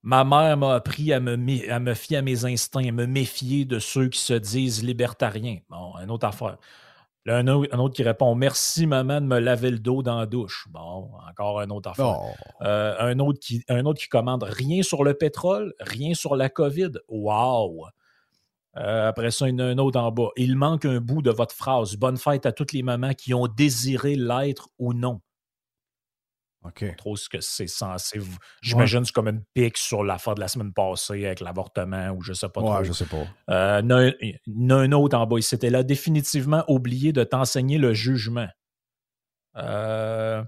ma mère m'a appris à me, à me fier à mes instincts, à me méfier de ceux qui se disent libertariens. Bon, une autre affaire. Là, un, autre, un autre qui répond Merci, maman, de me laver le dos dans la douche. Bon, encore un autre affaire. Oh. Euh, un, autre qui, un autre qui commande rien sur le pétrole, rien sur la COVID. Wow! Euh, après ça, il y en a un autre en bas. Il manque un bout de votre phrase. Bonne fête à toutes les mamans qui ont désiré l'être ou non. OK. Trop ce que c'est censé. J'imagine que c'est comme une pique sur l'affaire de la semaine passée avec l'avortement ou je sais pas trop. Ouais, je sais pas. Euh, il y en a un- un autre en bas. Il s'était là définitivement oublié de t'enseigner le jugement. Euh,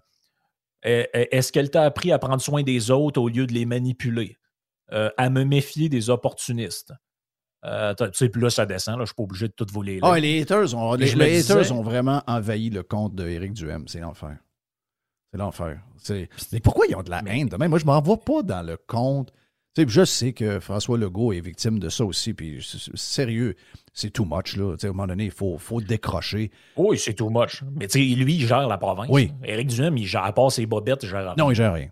est- est- Est-ce qu'elle t'a appris à prendre soin des autres au lieu de les manipuler? à me méfier des opportunistes. Euh, tu sais, puis là, ça descend. Là, je suis pas obligé de tout vous les. Ah, les haters, ont, les, haters ont vraiment envahi le compte d'Éric Duhem. C'est l'enfer. C'est l'enfer. Mais pourquoi ils ont de la haine Moi, je m'en vois pas dans le compte. sais, je sais que François Legault est victime de ça aussi. Puis sérieux, c'est too much. Là. à un moment donné, il faut, faut décrocher. Oui, c'est too much. Mais lui, il gère la province. Oui. Éric Duhem, il gère pas ses bobettes, il gère rien. Non, il gère rien.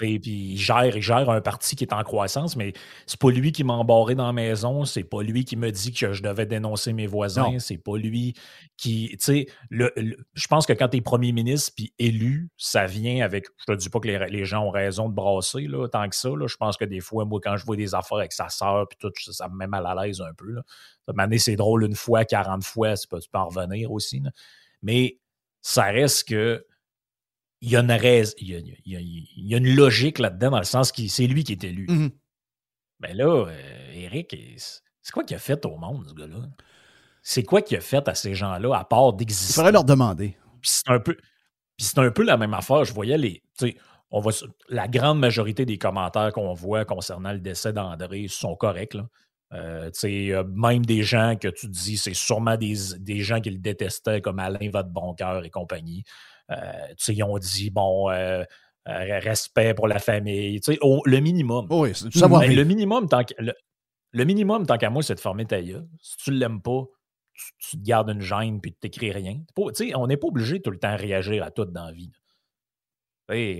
Et puis il gère, il gère un parti qui est en croissance, mais c'est pas lui qui m'a embarré dans la maison, c'est pas lui qui me dit que je devais dénoncer mes voisins, c'est pas lui qui. Tu sais, le, je pense que quand tu es premier ministre puis élu, ça vient avec. Je te dis pas que les, gens ont raison de brasser, là, tant que ça. Là, je pense que des fois, moi, quand je vois des affaires avec sa sœur, puis tout, ça me met mal à l'aise un peu. Là. c'est drôle une fois, 40 fois, tu peux en revenir aussi. Mais ça reste que il y a une raison, il y a, une logique là-dedans, dans le sens que c'est lui qui est élu. Mais mm-hmm. ben là, euh, Eric, c'est quoi qu'il a fait au monde, ce gars-là? C'est quoi qu'il a fait à ces gens-là, à part d'exister? Il faudrait leur demander. Puis c'est un peu. c'est un peu la même affaire. Je voyais les. On voit, la grande majorité des commentaires qu'on voit concernant le décès d'André sont corrects. Là. Euh, même des gens que tu dis, c'est sûrement des, des, gens qui le détestaient, comme Alain Vadeboncoeur et compagnie. Euh, ils ont dit, bon, euh, euh, respect pour la famille, le minimum. Oui, c'est savoir. le minimum, tant le, minimum, tant qu'à moi, c'est de former ta gueule. Si tu ne l'aimes pas, tu, te gardes une gêne puis tu t'écris rien. on n'est pas obligé tout le temps de réagir à tout dans la vie.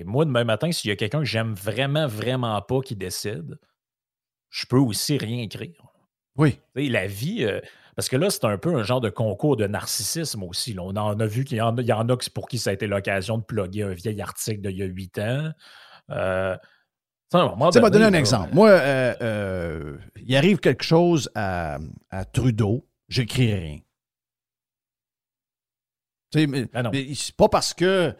moi, demain matin, s'il y a quelqu'un que j'aime vraiment, vraiment pas qui décide, je peux aussi rien écrire. Oui. la vie, parce que là, c'est un peu un genre de concours de narcissisme aussi. On en a vu qu'il y, en a pour qui ça a été l'occasion de plugger un vieil article d'il y a huit ans. Euh, tu sais, donner un exemple. Moi, euh, euh, il arrive quelque chose à, à Trudeau, j'écris rien. mais, ah c'est pas parce que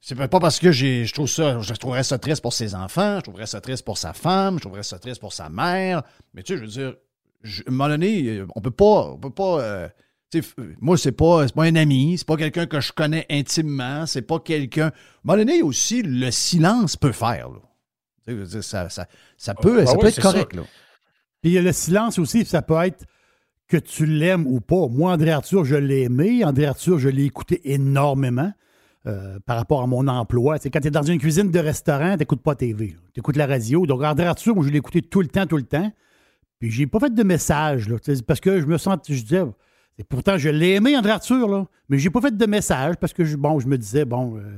c'est pas parce que je trouve ça, je trouverais ça triste pour ses enfants, je trouverais ça triste pour sa femme, je trouverais ça triste pour sa mère. Mais tu sais, je veux dire, à un moment donné, on peut pas. On peut pas euh, moi, c'est pas, pas un ami, c'est pas quelqu'un que je connais intimement, c'est pas quelqu'un. À un moment donné, aussi, le silence peut faire. Ça, ça, ça, peut, ça peut être correct. Là. Puis il y a le silence aussi, ça peut être que tu l'aimes ou pas. Moi, André Arthur, je l'ai aimé. André Arthur, je l'ai écouté énormément euh, par rapport à mon emploi. quand tu es dans une cuisine de restaurant, tu n'écoutes pas TV. Tu écoutes la radio. Donc, André Arthur, moi, je l'ai écouté tout le temps, tout le temps. Puis j'ai pas fait de message, là, parce que je me sens, je disais, et pourtant je l'ai aimé, André Arthur, là, mais j'ai pas fait de message parce que, je, bon, je me disais, bon... Euh,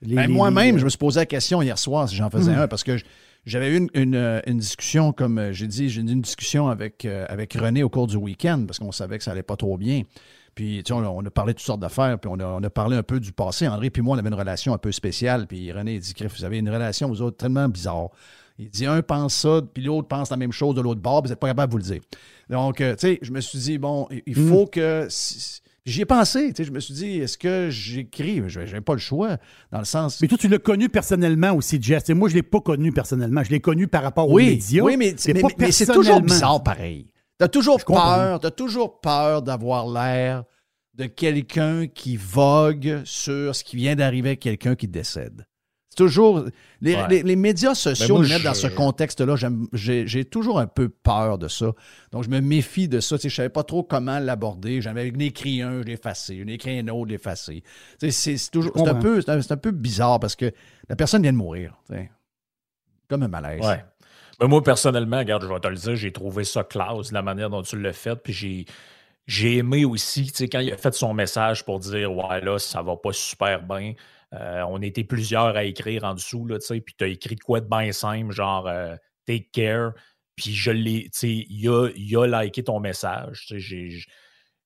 ben, moi-même, je me suis posé la question hier soir si j'en faisais hmm. un, parce que j'avais eu une, euh, une, discussion, comme euh, j'ai dit, j'ai eu une discussion avec, avec René au cours du week-end, parce qu'on savait que ça allait pas trop bien. Puis, tu sais, on, a parlé de toutes sortes d'affaires, puis on a, on a, parlé un peu du passé. André puis moi, on avait une relation un peu spéciale, puis René dit, vous avez une relation, vous autres, tellement bizarre. Il dit un pense ça, puis l'autre pense la même chose de l'autre bord, vous n'êtes pas capable de vous le dire. Donc, euh, tu sais, je me suis dit, bon, il hmm. faut que. J'y ai pensé, tu sais, je me suis dit, est-ce que j'écris? Je n'ai pas le choix, dans le sens... Mais toi, tu l'as connu personnellement aussi, Jess. Et moi, je ne l'ai pas connu personnellement. Je l'ai connu par rapport aux médias. Oui, mais, mais, c'est toujours bizarre pareil. Tu as toujours peur, tu as toujours peur d'avoir l'air de quelqu'un qui vogue sur ce qui vient d'arriver à quelqu'un qui décède. C'est toujours. Les, médias sociaux ben, me mettent dans ce contexte-là. J'ai toujours un peu peur de ça. Donc, je me méfie de ça. je ne savais pas trop comment l'aborder. J'avais écrit un, je l'ai effacé. J'en ai écrit un autre, je l'ai effacé. C'est toujours. C'est un, peu, un, peu bizarre parce que la personne vient de mourir. Comme un malaise. Ouais. Ben, moi, personnellement, regarde, je vais te le dire, j'ai trouvé ça classe, la manière dont tu l'as fait. Puis j'ai. J'ai aimé aussi, quand il a fait son message pour dire Ouais, là, ça va pas super bien. Euh, on était plusieurs à écrire en dessous, là, puis tu as écrit de quoi de bien simple, genre euh, Take care. Puis je l'ai, il a, il a liké ton message.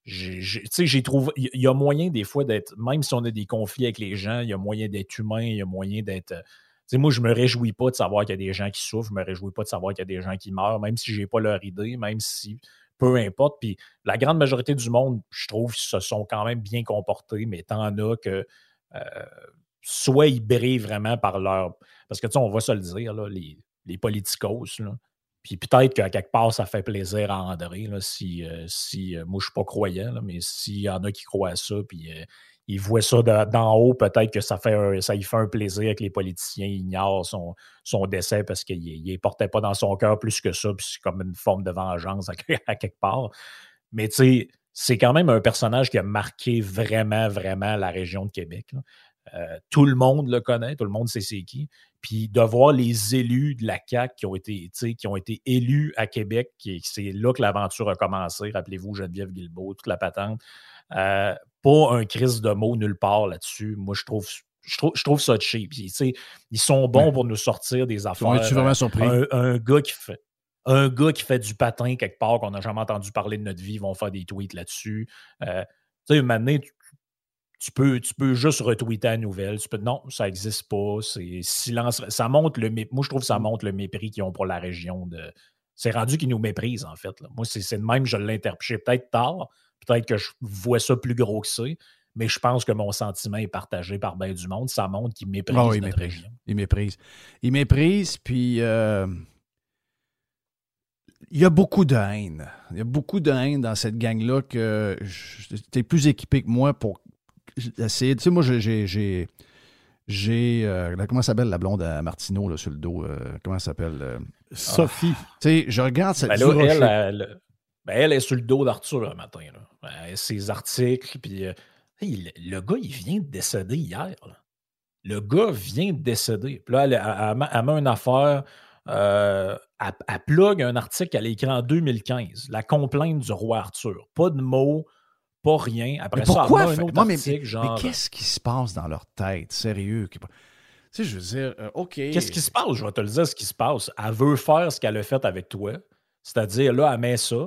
J'ai trouvé, il y a moyen des fois d'être, même si on a des conflits avec les gens, il y a moyen d'être humain, il y a moyen d'être. Euh, moi, je me réjouis pas de savoir qu'il y a des gens qui souffrent, je me réjouis pas de savoir qu'il y a des gens qui meurent, même si j'ai pas leur idée, même si peu importe. Puis la grande majorité du monde, je trouve, se sont quand même bien comportés, mais tant a que soit ils brillent vraiment par leur. Parce que, tu sais, on va se le dire, les, les politicos, là. Puis peut-être qu'à quelque part, ça fait plaisir à André, là, si, euh, si euh, moi je ne suis pas croyant, mais s'il y en a qui croient à ça, puis il voit ça d'en haut, peut-être que ça, fait ça lui fait un plaisir que les politiciens ignorent son, son décès parce qu'il ne portait pas dans son cœur plus que ça, puis c'est comme une forme de vengeance à, *laughs* quelque part. Mais tu sais, c'est quand même un personnage qui a marqué vraiment, vraiment la région de Québec. Euh, tout le monde le connaît, tout le monde sait c'est qui. Puis de voir les élus de la CAQ qui ont été, qui ont été élus à Québec, c'est là que l'aventure a commencé. Rappelez-vous Geneviève Guilbeault, toute la patente. Euh, pas un crise de mots nulle part là-dessus. Moi, je trouve, je trouve, je trouve ça cheap. ils sont bons pour nous sortir des affaires. Es-tu vraiment surpris? Un, gars qui fait. Un gars qui fait du patin quelque part qu'on n'a jamais entendu parler de notre vie, ils vont faire des tweets là-dessus. Euh, tu sais, maintenant, tu, peux, tu peux juste retweeter la nouvelle. Tu peux, non, ça n'existe pas. C'est silence. Ça montre le Moi, je trouve que ça montre le mépris qu'ils ont pour la région. De... C'est rendu qu'ils nous méprisent, en fait. Moi, c'est de même, je l'interprète peut-être tard, Peut-être que je vois ça plus gros que ça, mais je pense que mon sentiment est partagé par bien du monde. Ça montre qu'il méprise oh, notre région. Il méprise. Il méprise, puis euh, il y a beaucoup de haine. Il y a beaucoup de haine dans cette gang-là que tu es plus équipé que moi pour essayer. Tu sais, moi, j'ai. J'ai. Euh, comment s'appelle la blonde à Martineau là, sur le dos? Euh, comment s'appelle? Sophie. Tu sais, je regarde cette. Ben ben, elle est sur le dos d'Arthur le matin. Là. ses articles, puis. Euh, le, gars, il vient de décéder hier. Le gars vient de décéder. Puis là, elle, met une affaire. Euh, elle, plug un article qu'elle a écrit en 2015, La complainte du roi Arthur. Pas de mots, pas rien. Après ça, elle met un autre article, genre. Mais qu'est-ce qui se passe dans leur tête, sérieux? Tu sais, je veux dire, euh, OK. Qu'est-ce qui se passe? Je vais te le dire, ce qui se passe. Elle veut faire ce qu'elle a fait avec toi. C'est-à-dire, là, elle met ça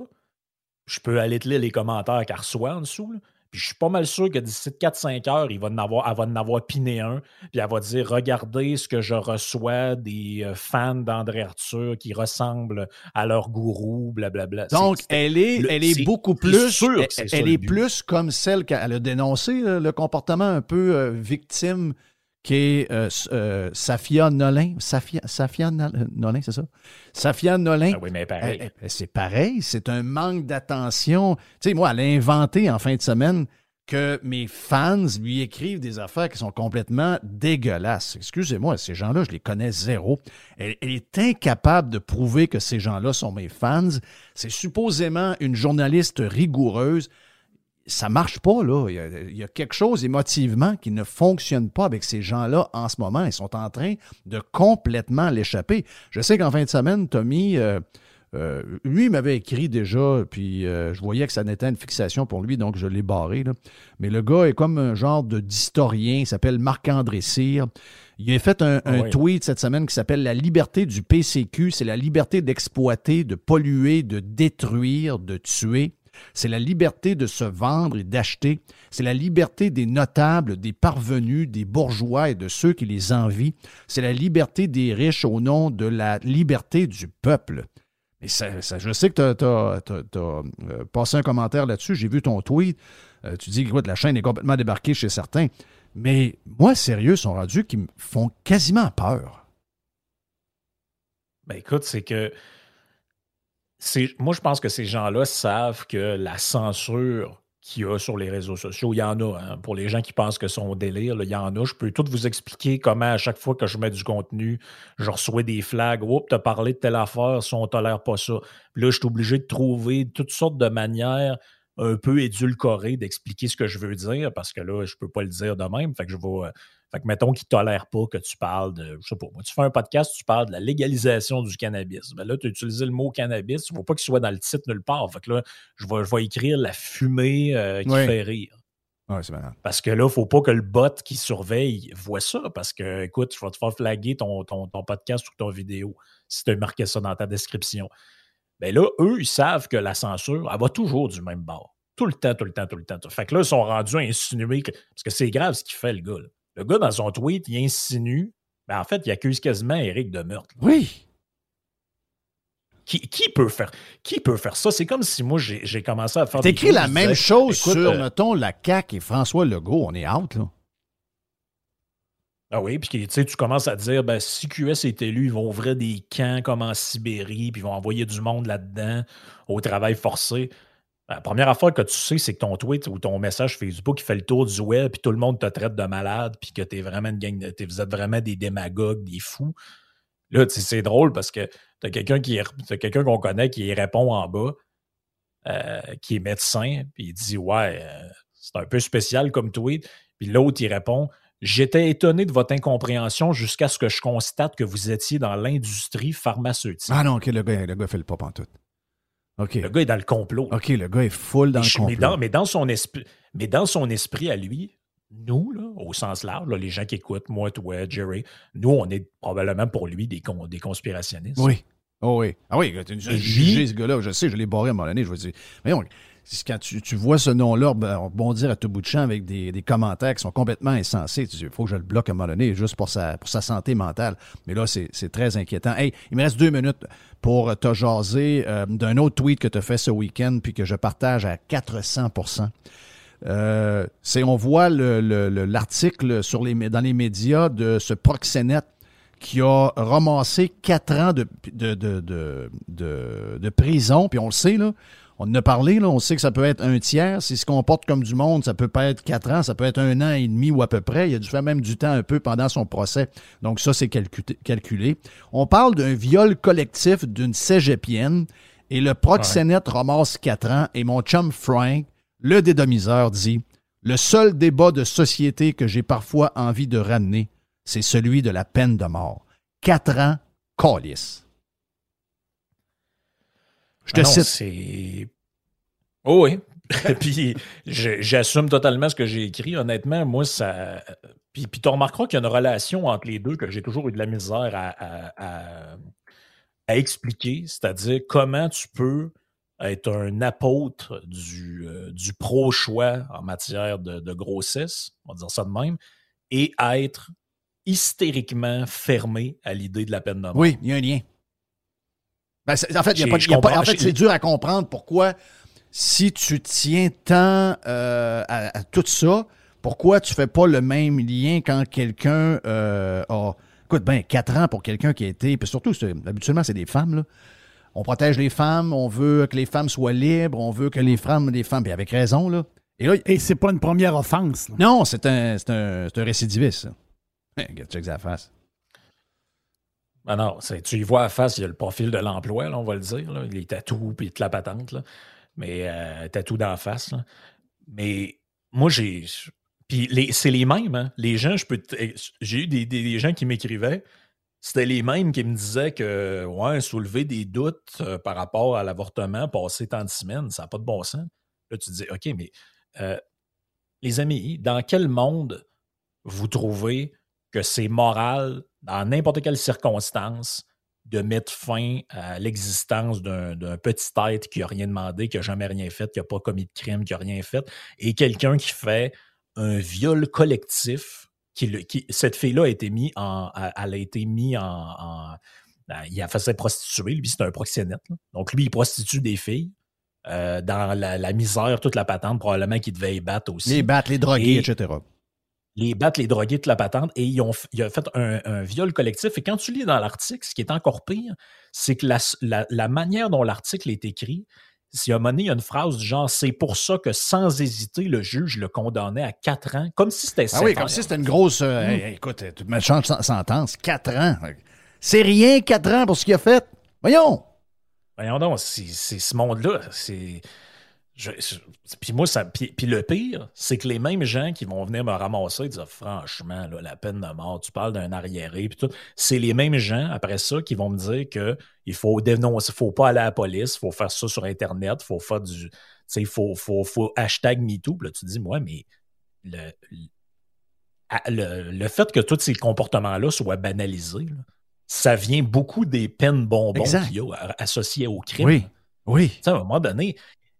je peux aller te lire les commentaires qu'elle reçoit en dessous. Puis je suis pas mal sûr que d'ici 4-5 heures, il va en avoir, elle va en avoir piné un. Puis elle va dire Regardez ce que je reçois des euh, fans d'André Arthur qui ressemblent à leur gourou, blablabla. Donc, elle est, elle est, beaucoup plus. elle, est plus comme celle qu'elle a dénoncé, le comportement un peu euh, victime qui est euh, euh, Safia Nolin. Safia, Safia Nolin, c'est ça? Safia Nolin. Ah oui, mais pareil. c'est pareil, c'est un manque d'attention. Tu sais, moi, elle a inventé en fin de semaine que mes fans lui écrivent des affaires qui sont complètement dégueulasses. Excusez-moi, ces gens-là, je les connais zéro. Elle, elle, est incapable de prouver que ces gens-là sont mes fans. C'est supposément une journaliste rigoureuse ça marche pas, là. Il y, a, quelque chose émotivement qui ne fonctionne pas avec ces gens-là en ce moment. Ils sont en train de complètement l'échapper. Je sais qu'en fin de semaine, Tommy, euh, euh, lui, il m'avait écrit déjà, puis euh, je voyais que ça n'était une fixation pour lui, donc je l'ai barré. Mais le gars est comme un genre de d'historien, il s'appelle Marc-André Cyr. Il a fait un, un tweet cette semaine qui s'appelle La liberté du PCQ, c'est la liberté d'exploiter, de polluer, de détruire, de tuer. C'est la liberté de se vendre et d'acheter. C'est la liberté des notables, des parvenus, des bourgeois et de ceux qui les envient. C'est la liberté des riches au nom de la liberté du peuple. Et ça, je sais que tu as, euh, passé un commentaire là-dessus. J'ai vu ton tweet. Euh, tu dis que la chaîne est complètement débarquée chez certains. Mais moi, sérieux, sont rendus qui me font quasiment peur. Ben écoute, c'est que moi, je pense que ces gens-là savent que la censure qu'il y a sur les réseaux sociaux, il y en a. Hein. Pour les gens qui pensent que c'est un délire, il y en a. Je peux tout vous expliquer comment, à chaque fois que je mets du contenu, je reçois des flags. Oups, t'as parlé de telle affaire, si on tolère pas ça. Là, je suis obligé de trouver toutes sortes de manières un peu édulcorées d'expliquer ce que je veux dire, parce que là, je peux pas le dire de même. Fait que je vais fait que mettons qu'ils ne tolèrent pas que tu parles de, je sais pas, moi, tu fais un podcast, tu parles de la légalisation du cannabis. Ben là, tu as utilisé le mot cannabis, tu ne veux pas qu'il soit dans le titre nulle part. Fait que là, je vais, je vais écrire la fumée euh, qui fait rire. Ouais, c'est parce que là, il ne faut pas que le bot qui surveille voit ça. Parce que, écoute, je vais te faire flaguer ton, ton, ton podcast ou ton vidéo si tu as marqué ça dans ta description. Mais ben là, eux, ils savent que la censure, elle va toujours du même bord. Tout le temps, tout le temps, tout le temps. Fait que là, ils sont rendus à insinuer que. Parce que c'est grave ce qu'il fait, le gars. Là. Le gars, dans son tweet, il insinue, ben en fait, il accuse quasiment Eric de meurtre. Oui. Qui, peut faire, qui peut faire ça? C'est comme si moi, j'ai commencé à faire des écrit la même chose sur, euh, mettons, la CAQ et François Legault. On est out, là. Ah oui, puis tu commences à dire, ben, si QS est élu, ils vont ouvrir des camps comme en Sibérie, puis ils vont envoyer du monde là-dedans au travail forcé. La première affaire que tu sais, c'est que ton tweet ou ton message Facebook, fait le tour du web, puis tout le monde te traite de malade, puis que es vraiment une gang de, vous êtes vraiment des démagogues, des fous. Là, c'est drôle parce que tu as quelqu'un quelqu'un qu'on connaît qui répond en bas, euh, qui est médecin, puis il dit Ouais, euh, c'est un peu spécial comme tweet. Puis l'autre, il répond J'étais étonné de votre incompréhension jusqu'à ce que je constate que vous étiez dans l'industrie pharmaceutique. Ah non, ok, le gars, le gars fait le pop en tout. Le gars est dans le complot. OK, le gars est full dans le complot. Mais dans, son esprit, mais dans son esprit à lui, nous, là, au sens large, les gens qui écoutent, moi, toi, Jerry, nous, on est probablement pour lui des, des conspirationnistes. Oui. Oh oui. Ah oui, tu as jugé ce gars-là. Je sais, je l'ai barré à un moment donné. Je vais dire, mais quand tu, tu, vois ce nom-là rebondir à tout bout de champ avec des, des commentaires qui sont complètement insensés, tu dis, il faut que je le bloque à un moment donné, juste pour sa, pour sa santé mentale. Mais là, c'est très inquiétant. Hey, il me reste deux minutes pour te jaser euh, d'un autre tweet que tu as fait ce week-end, puis que je partage à 400% euh, c'est on voit l'article le, sur les, dans les médias de ce proxénète qui a ramassé quatre ans de, de, de, de, prison, puis on le sait, là, on en a parlé, on sait que ça peut être un tiers. S'il se comporte comme du monde, ça peut pas être quatre ans, ça peut être un an et demi ou à peu près. Il a dû faire même du temps un peu pendant son procès. Donc ça, c'est calculé. On parle d'un viol collectif d'une cégepienne et le proxénète ramasse quatre ans et mon chum Frank, le dédomiseur, dit Le seul débat de société que j'ai parfois envie de ramener, c'est celui de la peine de mort. Quatre ans, calice. Je te ah cite. Oh oui. *laughs* puis j'assume totalement ce que j'ai écrit. Honnêtement, moi, ça. Puis, puis tu remarqueras qu'il y a une relation entre les deux que j'ai toujours eu de la misère à, expliquer, c'est-à-dire comment tu peux être un apôtre du, euh, du pro-choix en matière de, grossesse, on va dire ça de même, et être hystériquement fermé à l'idée de la peine de mort. Oui, il y a un lien. Ben, en fait, c'est dur à comprendre pourquoi, si tu tiens tant euh, à, tout ça, pourquoi tu fais pas le même lien quand quelqu'un euh, a. Écoute, ben, 4 ans pour quelqu'un qui a été. Puis surtout, habituellement, c'est des femmes, là. On protège les femmes, on veut que les femmes soient libres, on veut que les femmes, les femmes, puis avec raison, là. Et, là, Et c'est pas une première offense. Non, c'est un, un, un récidiviste. Check face. Ah non, tu y vois à face, il y a le profil de l'emploi, on va le dire. Les tatous, puis la patente. Mais euh, tatou d'en face. Mais moi, j'ai. Puis c'est les mêmes. Hein. Les gens, je peux. J'ai eu des, gens qui m'écrivaient. C'était les mêmes qui me disaient que, ouais, soulever des doutes euh, par rapport à l'avortement, passer tant de semaines, ça n'a pas de bon sens. Là, tu te dis, OK, mais euh, les amis, dans quel monde vous trouvez que c'est moral dans n'importe quelle circonstance, de mettre fin à l'existence d'un petit être qui n'a rien demandé, qui n'a jamais rien fait, qui n'a pas commis de crime, qui n'a rien fait, et quelqu'un qui fait un viol collectif. Qui, cette fille-là a été mise en. Elle a été mise en. Ben, il a fait sa prostituer, lui, c'est un proxénète. Donc, lui, il prostitue des filles. Euh, dans la, misère, toute la patente, probablement qu'il devait y battre aussi. Les battre, les droguer, etc les battre, les droguer, toute la patente, et ils ont, il a fait un, viol collectif. Et quand tu lis dans l'article, ce qui est encore pire, c'est que la, manière dont l'article est écrit, si à un moment donné, il y a une phrase du genre c'est pour ça que sans hésiter, le juge le condamnait à quatre ans, comme si c'était Ah oui, comme si c'était une grosse. Euh, mm. écoute, tu me changes sentence, quatre ans. C'est rien, quatre ans pour ce qu'il a fait. Voyons. Voyons donc, c'est ce monde-là. C'est puis moi, ça, puis, le pire, c'est que les mêmes gens qui vont venir me ramasser et dire franchement, la peine de mort, tu parles d'un arriéré, puis tout, c'est les mêmes gens après ça qui vont me dire que il faut dénoncer, faut pas aller à la police, il faut faire ça sur Internet, il faut faire du. Il faut, faut, faut hashtag MeToo. Puis là, tu dis, moi, mais le, le, fait que tous ces comportements-là soient banalisés, ça vient beaucoup des peines bonbons qu'il y a associées au crime. Oui. Oui. à un moment donné,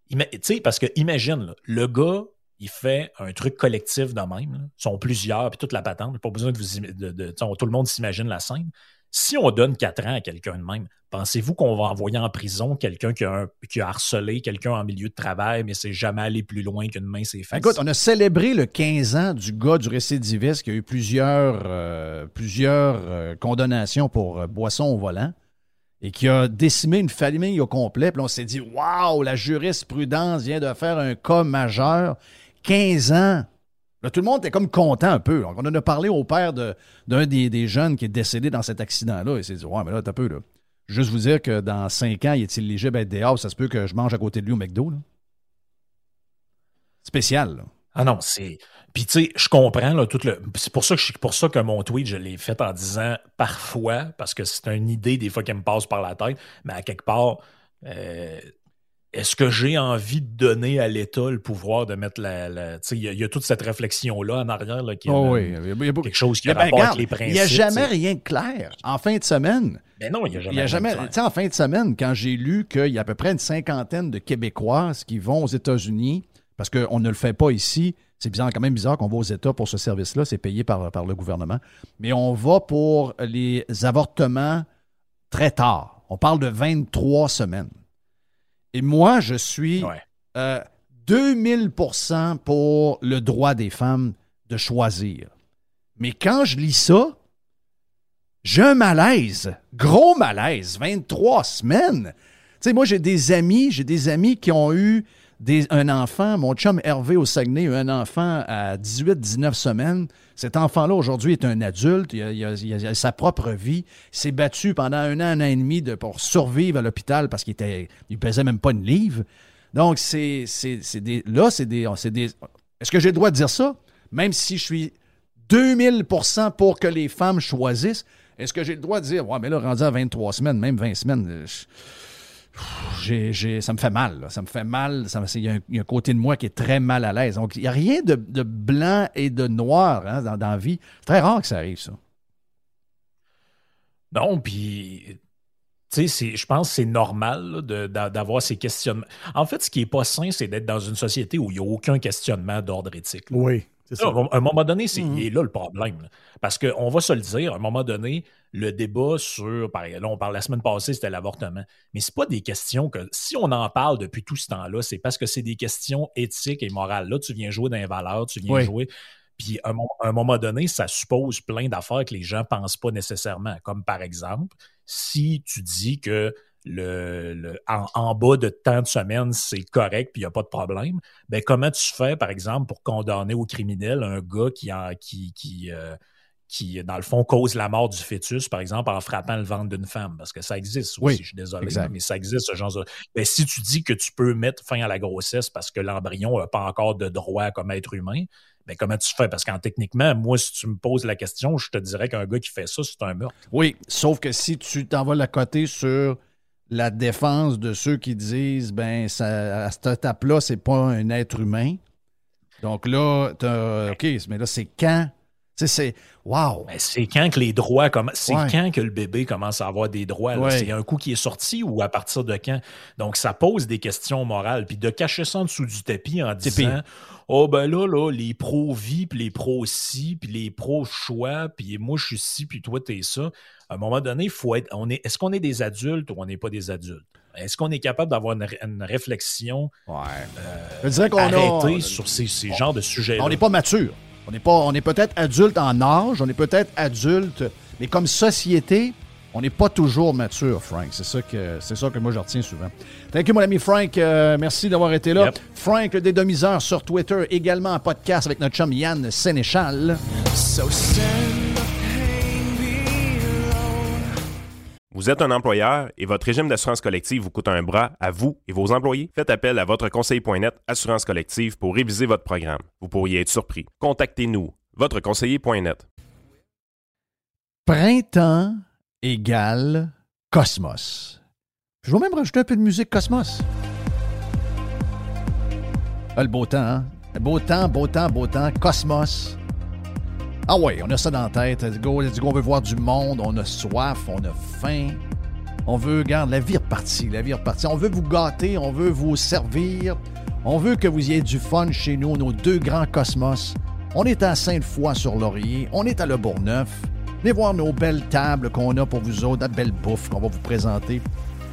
tu sais, parce que imagine, le gars, il fait un truc collectif de même. Ils sont plusieurs, puis toute la patente. Pas besoin de vous. De, tout le monde s'imagine la scène. Si on donne quatre ans à quelqu'un de même, pensez-vous qu'on va envoyer en prison quelqu'un qui, a harcelé quelqu'un en milieu de travail, mais c'est jamais allé plus loin qu'une main s'est faite? Écoute, on a célébré le 15 ans du gars du récidiviste qui a eu plusieurs, euh, plusieurs euh, condamnations pour euh, boisson au volant. Et qui a décimé une famille au complet. Puis on s'est dit, waouh, la jurisprudence vient de faire un cas majeur. 15 ans. Là, tout le monde était comme content un peu. on en a parlé au père d'un des, jeunes qui est décédé dans cet accident-là. Il s'est dit, ouais, mais là, t'as peu, là. Juste vous dire que dans 5 ans, il est éligible à être dehors. Ça se peut que je mange à côté de lui au McDo. Spécial, là. Ah non, c'est. Puis tu sais, je comprends là, tout le. C'est pour ça que pour ça que mon tweet, je l'ai fait en disant parfois, parce que c'est une idée des fois qui me passe par la tête, mais à quelque part, euh, est-ce que j'ai envie de donner à l'État le pouvoir de mettre la. tu sais, il y, a toute cette réflexion-là en arrière là, qui est oh oui. il y a quelque chose qui a ben, rapport les principes. Il n'y a jamais rien de clair. En fin de semaine. Mais ben non, il n'y a jamais, y a sais, en fin de semaine, quand j'ai lu qu'il y a à peu près une cinquantaine de Québécoises qui vont aux États-Unis parce qu'on ne le fait pas ici. C'est bizarre, quand même bizarre qu'on va aux États pour ce service-là. C'est payé par, par le gouvernement. Mais on va pour les avortements très tard. On parle de 23 semaines. Et moi, je suis 2000% euh, pour le droit des femmes de choisir. Mais quand je lis ça, j'ai un malaise, gros malaise, 23 semaines. Tu sais, moi, j'ai des amis, j'ai des amis qui ont eu un enfant, mon chum Hervé au Saguenay un enfant à 18-19 semaines. Cet enfant-là, aujourd'hui, est un adulte. Il a, sa propre vie. Il s'est battu pendant un an, un an et demi de, pour survivre à l'hôpital parce qu'il était, il pesait même pas une livre. Donc, c'est, des, là, c'est des. Est-ce que j'ai le droit de dire ça? Même si je suis 2000% pour que les femmes choisissent, est-ce que j'ai le droit de dire, ouais, mais là, rendu à 23 semaines, même 20 semaines, ça me fait mal. Ça me fait mal. Il y, a un côté de moi qui est très mal à l'aise. Donc, il n'y a rien de, blanc et de noir hein, dans, la vie. C'est très rare que ça arrive, ça. Non, puis tu sais, je pense que c'est normal d'avoir ces questionnements. En fait, ce qui n'est pas sain, c'est d'être dans une société où il n'y a aucun questionnement d'ordre éthique. Oui. À un moment donné, c'est mmh. là le problème. Parce qu'on va se le dire, à un moment donné, le débat sur, là, on parle la semaine passée, c'était l'avortement. Mais c'est pas des questions que, si on en parle depuis tout ce temps-là, c'est parce que c'est des questions éthiques et morales. Là, tu viens jouer dans les valeurs, tu viens jouer. Puis à un, moment donné, ça suppose plein d'affaires que les gens pensent pas nécessairement. Comme par exemple, si tu dis que le, en, bas de tant de semaines, c'est correct, puis il n'y a pas de problème, ben comment tu fais, par exemple, pour condamner au criminel un gars qui, en, qui, qui, euh, qui, dans le fond, cause la mort du fœtus, par exemple, en frappant le ventre d'une femme, parce que ça existe aussi, je suis désolé, mais ça existe, ce genre de... Ben, si tu dis que tu peux mettre fin à la grossesse parce que l'embryon n'a pas encore de droit comme être humain, ben comment tu fais? Parce qu'en techniquement, moi, si tu me poses la question, je te dirais qu'un gars qui fait ça, c'est un meurtre. Oui, sauf que si tu t'envoies la côté sur la défense de ceux qui disent, ben, ça, à cette étape-là, c'est pas un être humain. Donc là, OK, mais là, c'est quand? C'est wow. C'est quand que les droits c'est quand que le bébé commence à avoir des droits. C'est un coup qui est sorti ou à partir de quand? Donc, ça pose des questions morales. Puis de cacher ça en dessous du tapis en disant Oh ben là, là, les pros-vie, puis les pros-ci, puis les pros-choix, puis moi je suis ci, puis toi t'es ça. À un moment donné, faut être. On est, est-ce qu'on est des adultes ou on n'est pas des adultes? Est-ce qu'on est capable d'avoir une, réflexion ouais. Euh, arrêtée sur ces, ces genres de sujets? -là? On n'est pas mature. On est, pas, on est peut-être adulte en âge, on est peut-être adulte, mais comme société, on n'est pas toujours mature, Frank. C'est ça que c'est ça que moi je retiens souvent. Thank you, mon ami Frank. Euh, merci d'avoir été là. Frank, le dédomiseur sur Twitter, également en podcast avec notre chum Yann Sénéchal. Vous êtes un employeur et votre régime d'assurance collective vous coûte un bras à vous et vos employés? Faites appel à votre conseiller.net Assurance collective pour réviser votre programme. Vous pourriez être surpris. Contactez-nous, votre conseiller.net. Printemps égale Cosmos. Je vais même rajouter un peu de musique Cosmos. Ah, le beau temps, hein? Beau temps, beau temps, beau temps. Cosmos. Ah ouais, on a ça dans la tête. Let's go, on veut voir du monde, on a soif, on a faim. On veut, regarde, la vie repartie, la vie repartie. On veut vous gâter, on veut vous servir. On veut que vous ayez du fun chez nous, nos deux grands cosmos. On est à Sainte-Foy sur Laurier, on est à Le Bourgneuf. Venez voir nos belles tables qu'on a pour vous autres, la belle bouffe qu'on va vous présenter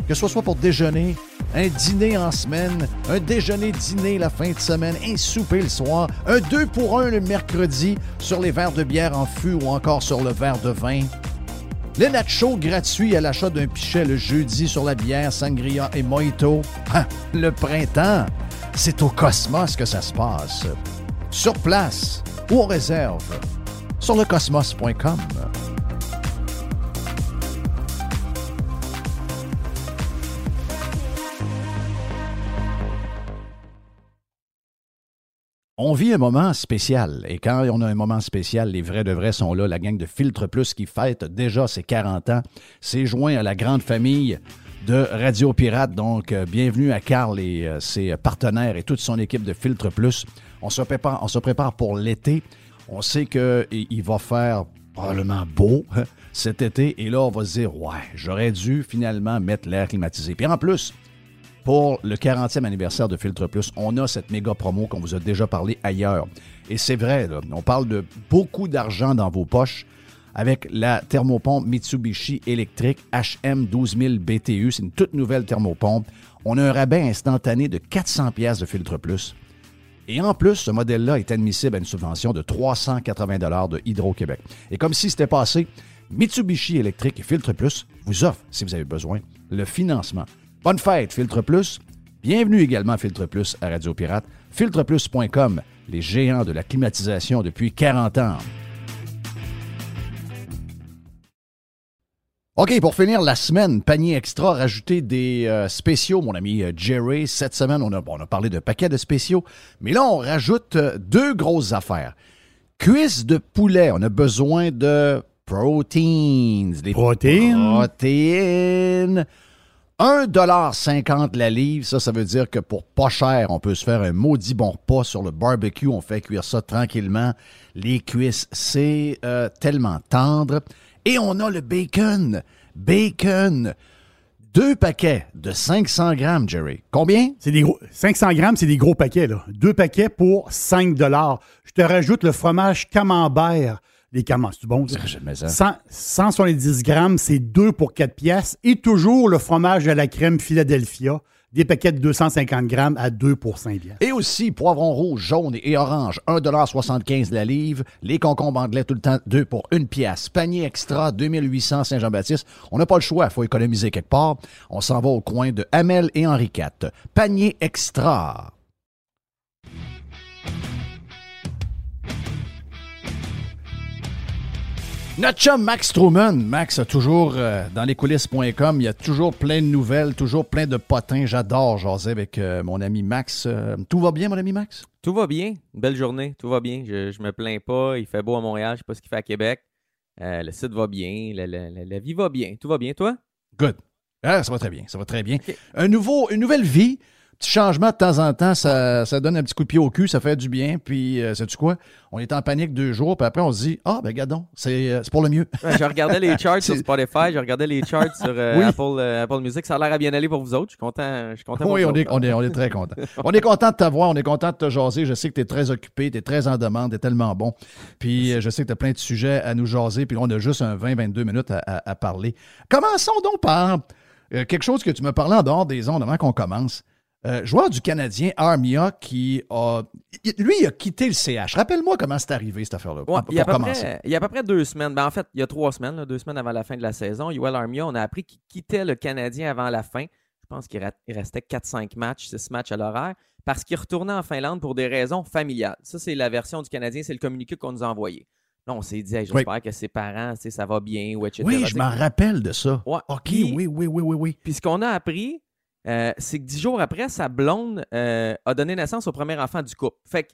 que ce soit pour déjeuner, un dîner en semaine, un déjeuner-dîner la fin de semaine, un souper le soir, un 2 pour 1 le mercredi sur les verres de bière en fût ou encore sur le verre de vin. Les nachos gratuits à l'achat d'un pichet le jeudi sur la bière, sangria et mojito. Ah, le printemps, c'est au Cosmos que ça se passe. Sur place ou en réserve sur lecosmos.com. On vit un moment spécial. Et quand on a un moment spécial, les vrais de vrais sont là. La gang de Filtre Plus qui fête déjà ses 40 ans s'est joint à la grande famille de Radio Pirate. Donc, euh, bienvenue à Carl et euh, ses partenaires et toute son équipe de Filtre Plus. On se prépare, on se prépare pour l'été. On sait qu'il va faire probablement beau hein, cet été. Et là, on va se dire, ouais, j'aurais dû finalement mettre l'air climatisé. Puis en plus, pour le 40e anniversaire de Filtre Plus, on a cette méga promo qu'on vous a déjà parlé ailleurs. Et c'est vrai, on parle de beaucoup d'argent dans vos poches avec la thermopompe Mitsubishi électrique HM 12000 BTU. C'est une toute nouvelle thermopompe. On a un rabais instantané de 400 pièces de Filtre Plus. Et en plus, ce modèle-là est admissible à une subvention de 380 de Hydro-Québec. Et comme si c'était passé, Mitsubishi électrique et Filtre Plus vous offre, si vous avez besoin, le financement Bonne fête, Filtre Plus. Bienvenue également, Filtre Plus, à Radio Pirate. Filtreplus.com, les géants de la climatisation depuis 40 ans. OK, pour finir la semaine, panier extra, rajouter des euh, spéciaux, mon ami euh, Jerry. Cette semaine, on a, on a parlé de paquets de spéciaux, mais là, on rajoute euh, deux grosses affaires. Cuisse de poulet, on a besoin de proteins. Des protéines? Protéines. 1,50$ la livre, ça, ça veut dire que pour pas cher, on peut se faire un maudit bon repas sur le barbecue. On fait cuire ça tranquillement. Les cuisses, c'est euh, tellement tendre. Et on a le bacon. Bacon. Deux paquets de 500 grammes, Jerry. Combien? C'est des gros, 500 grammes, c'est des gros paquets, là. Deux paquets pour 5 Je te rajoute le fromage camembert les camembert, c'est bon? Ça? 170 grammes, c'est 2 pour 4 pièces. Et toujours le fromage à la crème Philadelphia. Des paquets de 250 grammes à 2 pour 5 pièces. Et aussi, poivron rouge, jaune et orange, 1,75 la livre. Les concombres anglais, tout le temps, 2 pour 1 pièce. Panier extra, 2800 Saint-Jean-Baptiste. On n'a pas le choix, il faut économiser quelque part. On s'en va au coin de Hamel et Henri IV. Panier extra. Notre chum Max Truman. Max a toujours, euh, dans les coulisses.com, il y a toujours plein de nouvelles, toujours plein de potins. J'adore jaser avec euh, mon ami Max. Euh, tout va bien, mon ami Max? Tout va bien. belle journée. Tout va bien. Je, je me plains pas. Il fait beau à Montréal. Je sais pas ce qu'il fait à Québec. le site va bien. La, vie va bien. Tout va bien. Toi? Good. Ah, ça va très bien. Ça va très bien. Un nouveau, une nouvelle vie petit changement de temps en temps, ça, donne un petit coup de pied au cul, ça fait du bien. Puis, euh, sais-tu quoi? On est en panique deux jours, puis après, on se dit Ah, ben, gadon, euh, c'est pour le mieux. je regardais les *laughs* charts sur Spotify, je regardais les charts sur euh, Apple, Music. Ça a l'air à bien aller pour vous autres. Je suis content. Je suis content oui, on, est, on, est, on est très content. on est content de t'avoir, on est content de te jaser. Je sais que tu es très occupé, tu es très en demande, tu es tellement bon. Puis, je sais que tu as plein de sujets à nous jaser, puis on a juste un 20-22 minutes à, parler. Commençons donc par quelque chose que tu me parlais en dehors des ondes avant qu'on commence. Euh, joueur du Canadien Armia qui a. Lui, il a quitté le CH. Rappelle-moi comment c'est arrivé, cette affaire-là. il, y a près, il, y a à peu près deux semaines. Ben, en fait, il y a trois semaines, deux semaines avant la fin de la saison. Yoel Armia, on a appris qu'il quittait le Canadien avant la fin. Je pense qu'il restait 4-5 matchs, 6 matchs à l'horaire, parce qu'il retournait en Finlande pour des raisons familiales. Ça, c'est la version du Canadien, c'est le communiqué qu'on nous a envoyé. Là, on s'est dit, j'espère que ses parents, ça va bien, ou etc. Oui, je m'en rappelle de ça. OK, oui, oui, oui, oui, oui. Puis ce qu'on a appris, euh, c'est que dix jours après, sa blonde euh, a donné naissance au premier enfant du couple. Fait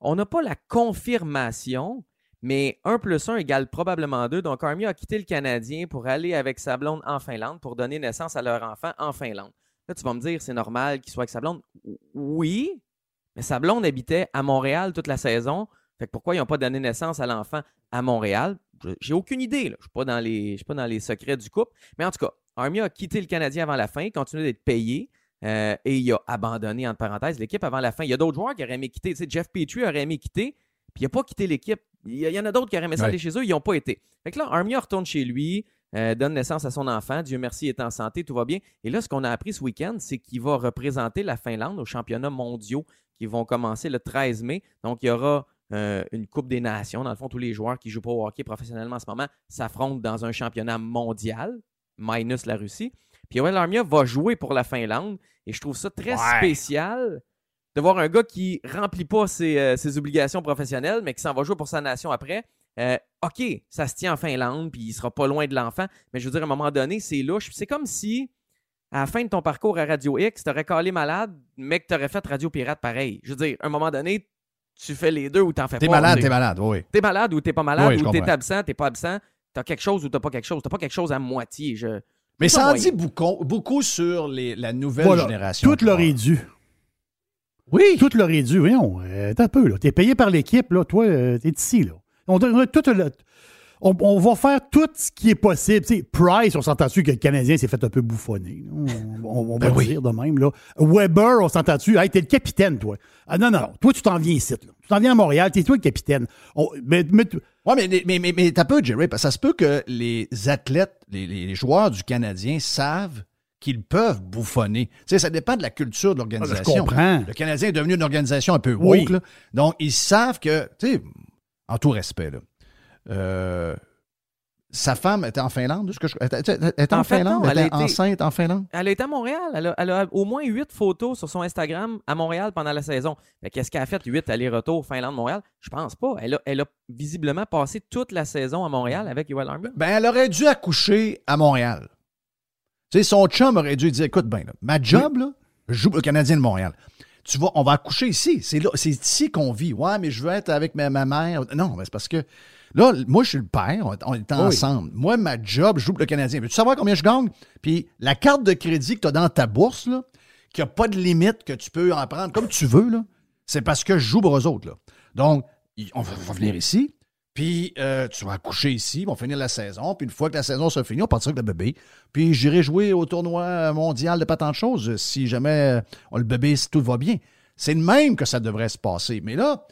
qu'on n'a pas la confirmation, mais 1 plus 1 égale probablement 2. Donc, Army a quitté le Canadien pour aller avec sa blonde en Finlande pour donner naissance à leur enfant en Finlande. Là, tu vas me dire, c'est normal qu'il soit avec sa blonde? Oui, mais sa blonde habitait à Montréal toute la saison. Fait que pourquoi ils n'ont pas donné naissance à l'enfant à Montréal? J'ai aucune idée. Je ne suis, pas dans les secrets du couple. Mais en tout cas, Army a quitté le Canadien avant la fin, continué d'être payé. Euh, et il a abandonné, entre parenthèses, l'équipe avant la fin. Il y a d'autres joueurs qui auraient aimé quitter. Jeff Petrie aurait aimé quitter, puis il n'a pas quitté l'équipe. Il y, en a d'autres qui auraient aimé ça aller chez eux, ils n'ont pas été. Fait que là, Armia retourne chez lui, euh, donne naissance à son enfant. Dieu merci, il est en santé, tout va bien. Et là, ce qu'on a appris ce week-end, c'est qu'il va représenter la Finlande aux championnats mondiaux qui vont commencer le 13 mai. Donc, il y aura euh, une Coupe des Nations. Dans le fond, tous les joueurs qui jouent pas au hockey professionnellement en ce moment s'affrontent dans un championnat mondial, minus la Russie. Puis Yoel Armia va jouer pour la Finlande. Et je trouve ça très spécial de voir un gars qui remplit pas ses, euh, ses obligations professionnelles, mais qui s'en va jouer pour sa nation après. Euh, OK, ça se tient en Finlande, puis il sera pas loin de l'enfant. Mais je veux dire, à un moment donné, c'est louche. C'est comme si, à la fin de ton parcours à Radio X, tu aurais calé malade, mais que tu aurais fait Radio Pirate pareil. Je veux dire, à un moment donné, tu fais les deux ou t'en fais T'es pas. malade, Tu t'es malade, oui. T'es malade ou t'es pas malade, Oui, ou t'es absent, t'es pas absent. T'as quelque chose ou t'as pas quelque chose? T'as pas quelque chose à moitié. Je... Mais Ça en dit beaucoup, beaucoup sur les, la nouvelle Voilà. génération. Tout leur est dû. Oui. Tout leur est dû. Voyons, euh, un peu, là. T'es payé par l'équipe, là. Toi, euh, t'es ici, là. On, on, tout le- on- on va faire tout ce qui est possible. Tu sais, Price, on s'entend-tu que le Canadien s'est fait un peu bouffonner. On, va Ben oui. dire de même, là. Weber, on s'entend-tu? Hey, t'es le capitaine, toi. Ah non, non, non. Toi, tu t'en viens ici, là. Tu t'en viens à Montréal, t'es toi le capitaine. On- mais, mais Ouais, mais, mais, mais, mais t'as peu, Jerry, parce que ça se peut que les athlètes, les, les- joueurs du Canadien savent qu'ils peuvent bouffonner. Tu sais, ça dépend de la culture de Ah, je l'organisation. comprends. Le Canadien est devenu une organisation un peu woke, Oui. là. donc ils savent que, tu sais, en tout respect, là, euh, sa femme était en Finlande, est-ce que je- elle était- en, En fait, Finlande, non, elle elle était enceinte en Finlande. Elle a été à Montréal. Elle a, elle a au moins huit photos sur son Instagram à Montréal pendant la saison. Qu'est-ce qu'elle a fait? Huit allers-retours Finlande-Montréal? Je pense pas. Elle a, elle a visiblement passé toute la saison à Montréal avec Yoel Armia. Ben, elle aurait dû accoucher à Montréal. Tu sais, son chum aurait dû dire écoute, ben, là, ma job, là, je joue le Canadien de Montréal. Tu vas, on va accoucher ici. C'est ici qu'on vit. Ouais, mais je veux être avec ma, ma mère. Non, mais c'est parce que là, moi, je suis le père. On, on est ensemble. Moi, ma job, je joue pour le Canadien. Veux-tu savoir combien je gagne? Puis la carte de crédit que tu as dans ta bourse, là, qu'il n'y a pas de limite, que tu peux en prendre comme tu veux, là, c'est parce que je joue pour eux autres. Là. Donc, on va, on va venir ici. Puis euh, tu vas accoucher ici, on va finir la saison. Puis une fois que la saison se finit, on partira avec le bébé. Puis j'irai jouer au tournoi mondial de pas tant de choses si jamais euh, on le bébé, si tout va bien. C'est le même que ça devrait se passer. Mais là,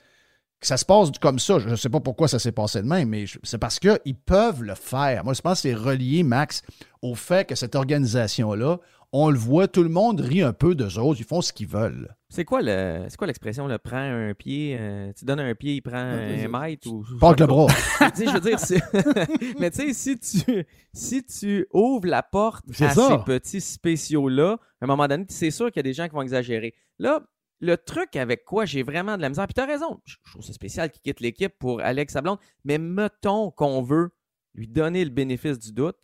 que ça se passe comme ça, je ne sais pas pourquoi ça s'est passé de même, mais c'est parce qu'ils peuvent le faire. Moi, je pense que c'est relié, Max, au fait que cette organisation-là, on le voit, tout le monde rit un peu d'eux autres, ils font ce qu'ils veulent. C'est quoi le, c'est quoi l'expression? Le prends un pied, euh, tu donnes un pied, il prend un mètre ou. Avec le bras. *laughs* Tu sais, je veux dire, c'est- *laughs* mais tu sais, si tu, si tu ouvres la porte C'est à ça. ces petits spéciaux-là, à un moment donné, c'est sûr qu'il y a des gens qui vont exagérer. Là, le truc avec quoi j'ai vraiment de la misère, puis tu as raison, je trouve ça spécial qu'il quitte l'équipe pour Alex Sablon, mais mettons qu'on veut lui donner le bénéfice du doute.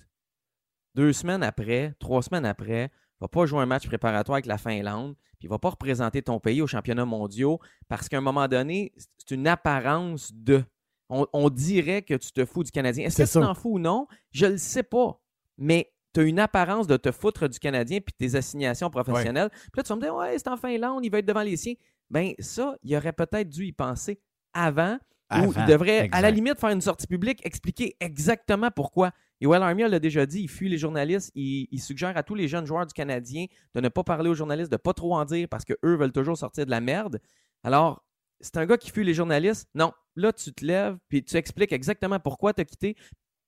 Deux semaines après, trois semaines après, va pas jouer un match préparatoire avec la Finlande, puis il va pas représenter ton pays aux championnats mondiaux parce qu'à un moment donné, c'est une apparence de. On, on dirait que tu te fous du Canadien. Est-ce que tu t'en fous? Ou non? Je le sais pas. Mais tu as une apparence de te foutre du Canadien puis tes assignations professionnelles. Puis là, tu vas me dire, ouais, c'est en Finlande, il va être devant les siens. Ben ça, il aurait peut-être dû y penser avant. Ou il devrait, à la limite, faire une sortie publique, expliquer exactement pourquoi. Yoel Armia l'a déjà dit, il fuit les journalistes, il, il suggère à tous les jeunes joueurs du Canadien de ne pas parler aux journalistes, de ne pas trop en dire parce qu'eux veulent toujours sortir de la merde. Alors, c'est un gars qui fuit les journalistes? Non, là, tu te lèves puis tu expliques exactement pourquoi tu as quitté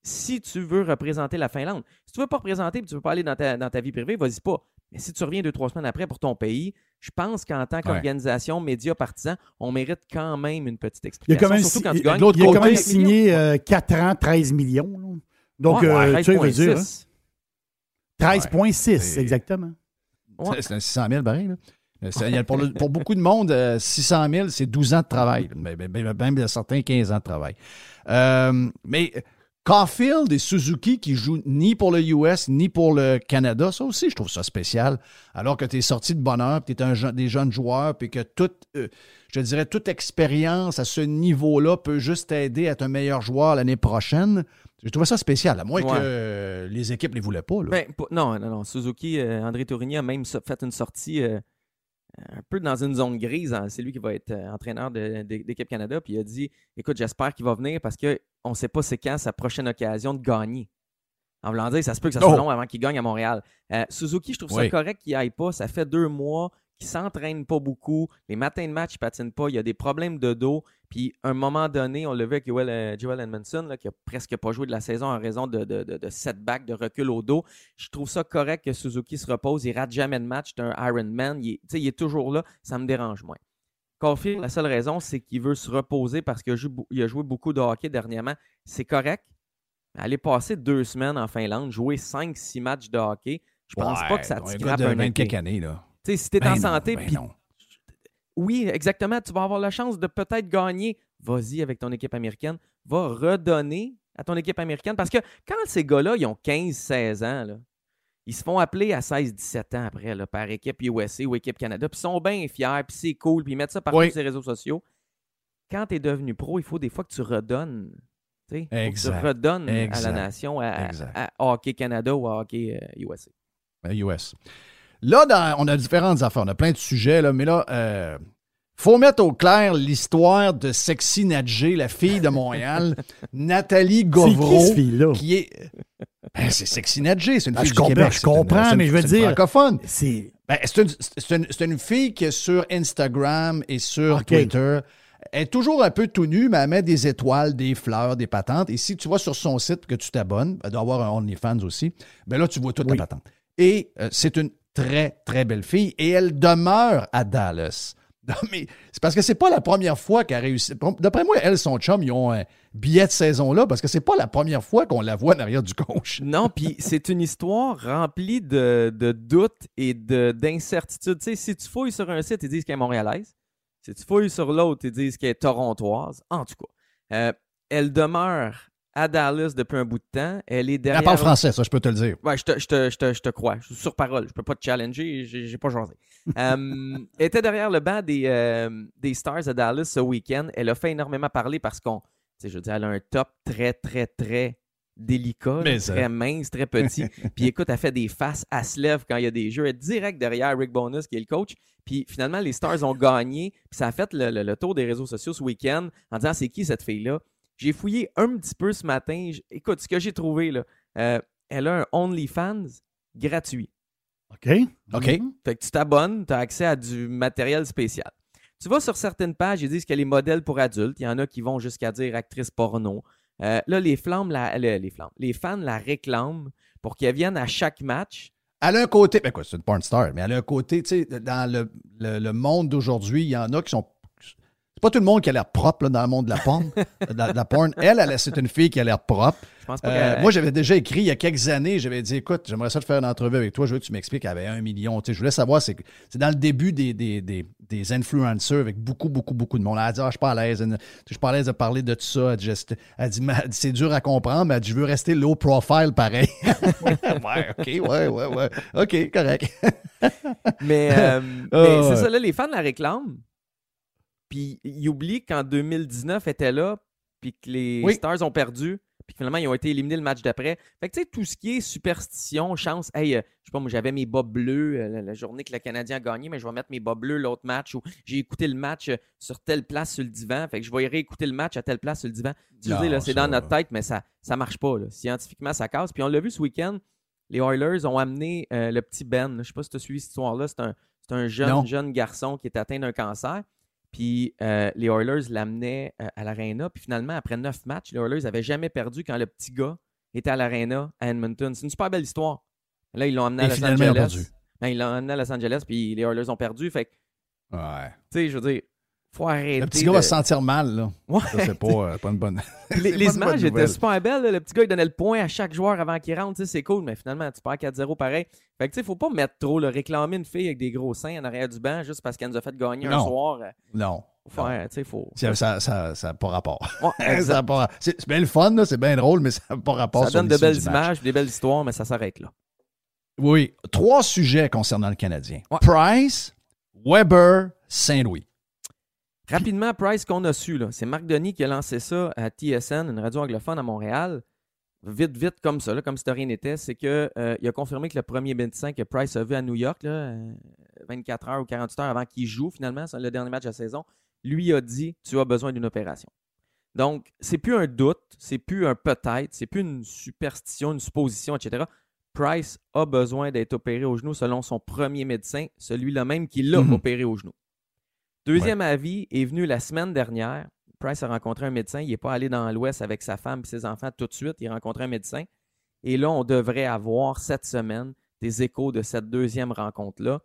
si tu veux représenter la Finlande. Si tu veux pas représenter et tu veux pas aller dans ta, dans ta vie privée, vas-y pas. Mais si tu reviens deux, trois semaines après pour ton pays, je pense qu'en tant qu'organisation, médias, partisans, on mérite quand même une petite Il a explication. quand même, surtout si- quand tu il- gagnes. il a quand même signé euh, 4 ans, 13 millions. là. Donc, Ouais, euh, ouais, tu veut dire, hein, 13,6. 13,6, C'est- exactement. Ouais. C'est un 600 000 pareil. Là. Euh, pour, le- pour beaucoup de monde, euh, 600 000, c'est 12 ans de travail. Même certains, 15 ans de travail. Euh, mais Caulfield et Suzuki qui jouent ni pour le US ni pour le Canada, ça aussi, je trouve ça spécial. Alors que tu es sorti de bonheur, tu es un des jeunes joueurs, puis que toute, euh, je dirais, toute expérience à ce niveau-là peut juste t'aider à être un meilleur joueur l'année prochaine. Je trouvais ça spécial, à moins Ouais. que euh, les équipes ne les voulaient pas. là. Ben, non, non, non. Suzuki, euh, André Tourigny a même fait une sortie euh, un peu dans une zone grise. hein. C'est lui qui va être euh, entraîneur d'équipe Canada. Puis il a dit Écoute, j'espère qu'il va venir parce qu'on ne sait pas c'est quand sa prochaine occasion de gagner. En voulant dire, ça se peut que ça soit Oh. long avant qu'il gagne à Montréal. Euh, Suzuki, je trouve ça correct qu'il aille pas. Ça fait deux mois qu'il s'entraîne pas beaucoup. Les matins de match, il patine pas. Il y a des problèmes de dos. Puis, à un moment donné, on l'a vu avec Joel, euh, Joel Edmondson, là, qui a presque pas joué de la saison en raison de, de, de, de setback, de recul au dos. Je trouve ça correct que Suzuki se repose. Il rate jamais de match. C'est un Ironman. Il, est- tu sais, il est toujours là. Ça me dérange moins. Caulfield, la seule raison, c'est qu'il veut se reposer parce qu'il a, joué, il a joué beaucoup de hockey dernièrement. C'est correct. Aller passer deux semaines en Finlande, jouer 5-6 matchs de hockey, je pense pas que ça te un de un 20 été. quelques années, là. Tu sais, si tu es Ben en non, santé, ben oui, exactement, tu vas avoir la chance de peut-être gagner. Vas-y avec ton équipe américaine. Va redonner à ton équipe américaine. Parce que quand ces gars-là, ils ont 15-16 ans, là, ils se font appeler à 16-17 ans après là, par équipe USA ou équipe Canada. Puis ils sont bien fiers, puis c'est cool, puis ils mettent ça partout Oui. sur les réseaux sociaux. Quand tu es devenu pro, il faut des fois que tu redonnes. tu sais. Faut que Exact. tu redonnes à Exact. la nation, à, à- Exact. à Hockey Canada ou à Hockey euh, USA. Ben, US. Là, dans- on a différentes affaires. On a plein de sujets, là, mais là, euh, faut mettre au clair l'histoire de Sexy Nadjé, la fille de Montréal, *laughs* Nathalie C'est qui, Govreau, cette fille-là? qui est. Ben, c'est Sexy Nadjé, c'est une Ah, fille je du comprends, Québec. je une- comprends, une- mais je veux dire- francophone. C'est. Ben, c'est une, c'est une- fille qui est sur Instagram et sur. Twitter. Elle est toujours un peu tout nue, mais elle met des étoiles, des fleurs, des patentes. Et si tu vas sur son site que tu t'abonnes, elle doit avoir un OnlyFans aussi, ben là, tu vois toute Oui. la patente. Et euh, c'est une très, très belle fille et elle demeure à Dallas. *laughs* Non, mais c'est parce que c'est pas la première fois qu'elle réussit. D'après moi, elle, son chum, ils ont un billet de saison là parce que c'est pas la première fois qu'on la voit en arrière du coach. *laughs* Non, puis c'est une histoire remplie de, doutes et de- d'incertitudes. Tu sais, si tu fouilles sur un site, ils disent qu'elle est montréalaise. Si tu fouilles sur l'autre, ils disent qu'elle est torontoise. En tout cas, euh, elle demeure à Dallas depuis un bout de temps. Elle est derrière. Elle parle français, ça, je peux te le dire. Ouais, je te, je, te, je, te, je te crois. Je suis sur parole. Je peux pas te challenger. J'ai pas jasé. *laughs* Euh, elle était derrière le banc des, euh, des Stars à Dallas ce week-end. Elle a fait énormément parler parce qu'on. tu sais, Je veux dire, elle a un top très, très, très délicat, ça. très mince, très petit. *laughs* Puis écoute, elle fait des faces, elle se lève quand il y a des jeux. Elle est direct derrière Rick Bonus, qui est le coach. Puis finalement, les Stars ont gagné. Puis ça a fait le, le- le tour des réseaux sociaux ce week-end en disant c'est qui cette fille-là? J'ai fouillé un petit peu ce matin. J- Écoute, ce que j'ai trouvé, là, euh, elle a un OnlyFans gratuit. OK. OK. Mhm. Fait que tu t'abonnes, tu as accès à du matériel spécial. Tu vas sur certaines pages, ils disent qu'elle est modèle pour adultes. Il y en a qui vont jusqu'à dire actrice porno. Euh, là, les flammes, la- le- les flammes, les fans la réclament pour qu'elle vienne à chaque match. Elle a un côté, ben quoi, c'est une porn star, mais elle a un côté, tu sais, dans le, le- le monde d'aujourd'hui, il y en a qui sont. C'est pas tout le monde qui a l'air propre là, dans le monde de la porn. *laughs* de la, porn. Elle, elle, c'est une fille qui a l'air propre. Je pense pas Euh, moi, j'avais déjà écrit il y a quelques années, j'avais dit, écoute, j'aimerais ça te faire une entrevue avec toi, je veux que tu m'expliques, avait un million. Tu sais, je voulais savoir, c'est c'est dans le début des, des, des, des influencers avec beaucoup, beaucoup, beaucoup de monde. Elle a dit, ah, je suis pas à l'aise, je suis pas à l'aise de parler de tout ça. Elle dit, dit, c'est dur à comprendre, mais elle dit, je veux rester low profile pareil. *laughs* ouais, OK, ouais, ouais, ouais. OK, correct. Mais, euh, *laughs* Ah, c'est ouais. ça, là, les fans la réclament. Puis ils oublient qu'en 2019, elle était là, puis que les Oui. Stars ont perdu, puis que finalement, ils ont été éliminés le match d'après. Fait que tu sais, tout ce qui est superstition, chance, hey, euh, je sais pas, moi, j'avais mes bas bleus euh, la, la journée que le Canadien a gagné, mais je vais mettre mes bas bleus l'autre match, ou j'ai écouté le match euh, sur telle place sur le divan, fait que je vais réécouter le match à telle place sur le divan. Tu sais, là, c'est dans notre tête, mais ça, ça marche pas. là. Scientifiquement, ça casse. Puis on l'a vu ce week-end, les Oilers ont amené le petit Ben. Je sais pas si tu as suivi cette histoire-là. C'est un, un jeune, Non. jeune garçon qui est atteint d'un cancer. Puis euh, les Oilers l'amenaient euh, à l'Arena. Puis finalement, après neuf matchs, les Oilers n'avaient jamais perdu quand le petit gars était à l'Arena à Edmonton. C'est une super belle histoire. Là, ils l'ont amené à Et Los Angeles. perdu. Ben, ils l'ont amené à Los Angeles, puis les Oilers ont perdu. Fait que, tu Ouais. sais, je veux dire, faut arrêter. Le petit gars de- va se sentir mal, là. Ouais. Ça, c'est pas, euh, pas une bonne. *laughs* Les, pas les une bonne images étaient super belles. là. Le petit gars, il donnait le point à chaque joueur avant qu'il rentre. C'est cool, mais finalement, tu perds 4-0 pareil. Fait que, tu sais, faut pas mettre trop, le réclamer une fille avec des gros seins en arrière du banc juste parce qu'elle nous a fait gagner un soir. euh, Non. Faire, tu sais, faut. Ça n'a ça, ça, pas rapport. Ouais, *laughs* pas- c'est bien le fun, là, c'est bien drôle, mais ça n'a pas rapport Ça sur donne de belles images, des belles histoires, mais ça s'arrête là. Oui. Trois sujets concernant le Canadien. Ouais. Price, Weber, Saint-Louis. Rapidement, Price qu'on a su, c'est Marc Denis qui a lancé ça à TSN, une radio anglophone à Montréal. Vite, vite, comme ça, là, comme si de rien n'était, c'est qu'il a confirmé que le premier médecin que Price a vu à New York, là, euh, 24 heures ou 48 heures avant qu'il joue finalement, c'est le dernier match de la saison, lui a dit Tu as besoin d'une opération. Donc, c'est plus un doute, c'est plus un peut-être, c'est plus une superstition, une supposition, etc. Price a besoin d'être opéré au genou selon son premier médecin, celui-là même qui l'a Mhm. opéré au genou. Deuxième avis est venu la semaine dernière. Price a rencontré un médecin. Il n'est pas allé dans l'Ouest avec sa femme et ses enfants tout de suite. Il a rencontré un médecin. Et là, on devrait avoir cette semaine des échos de cette deuxième rencontre-là.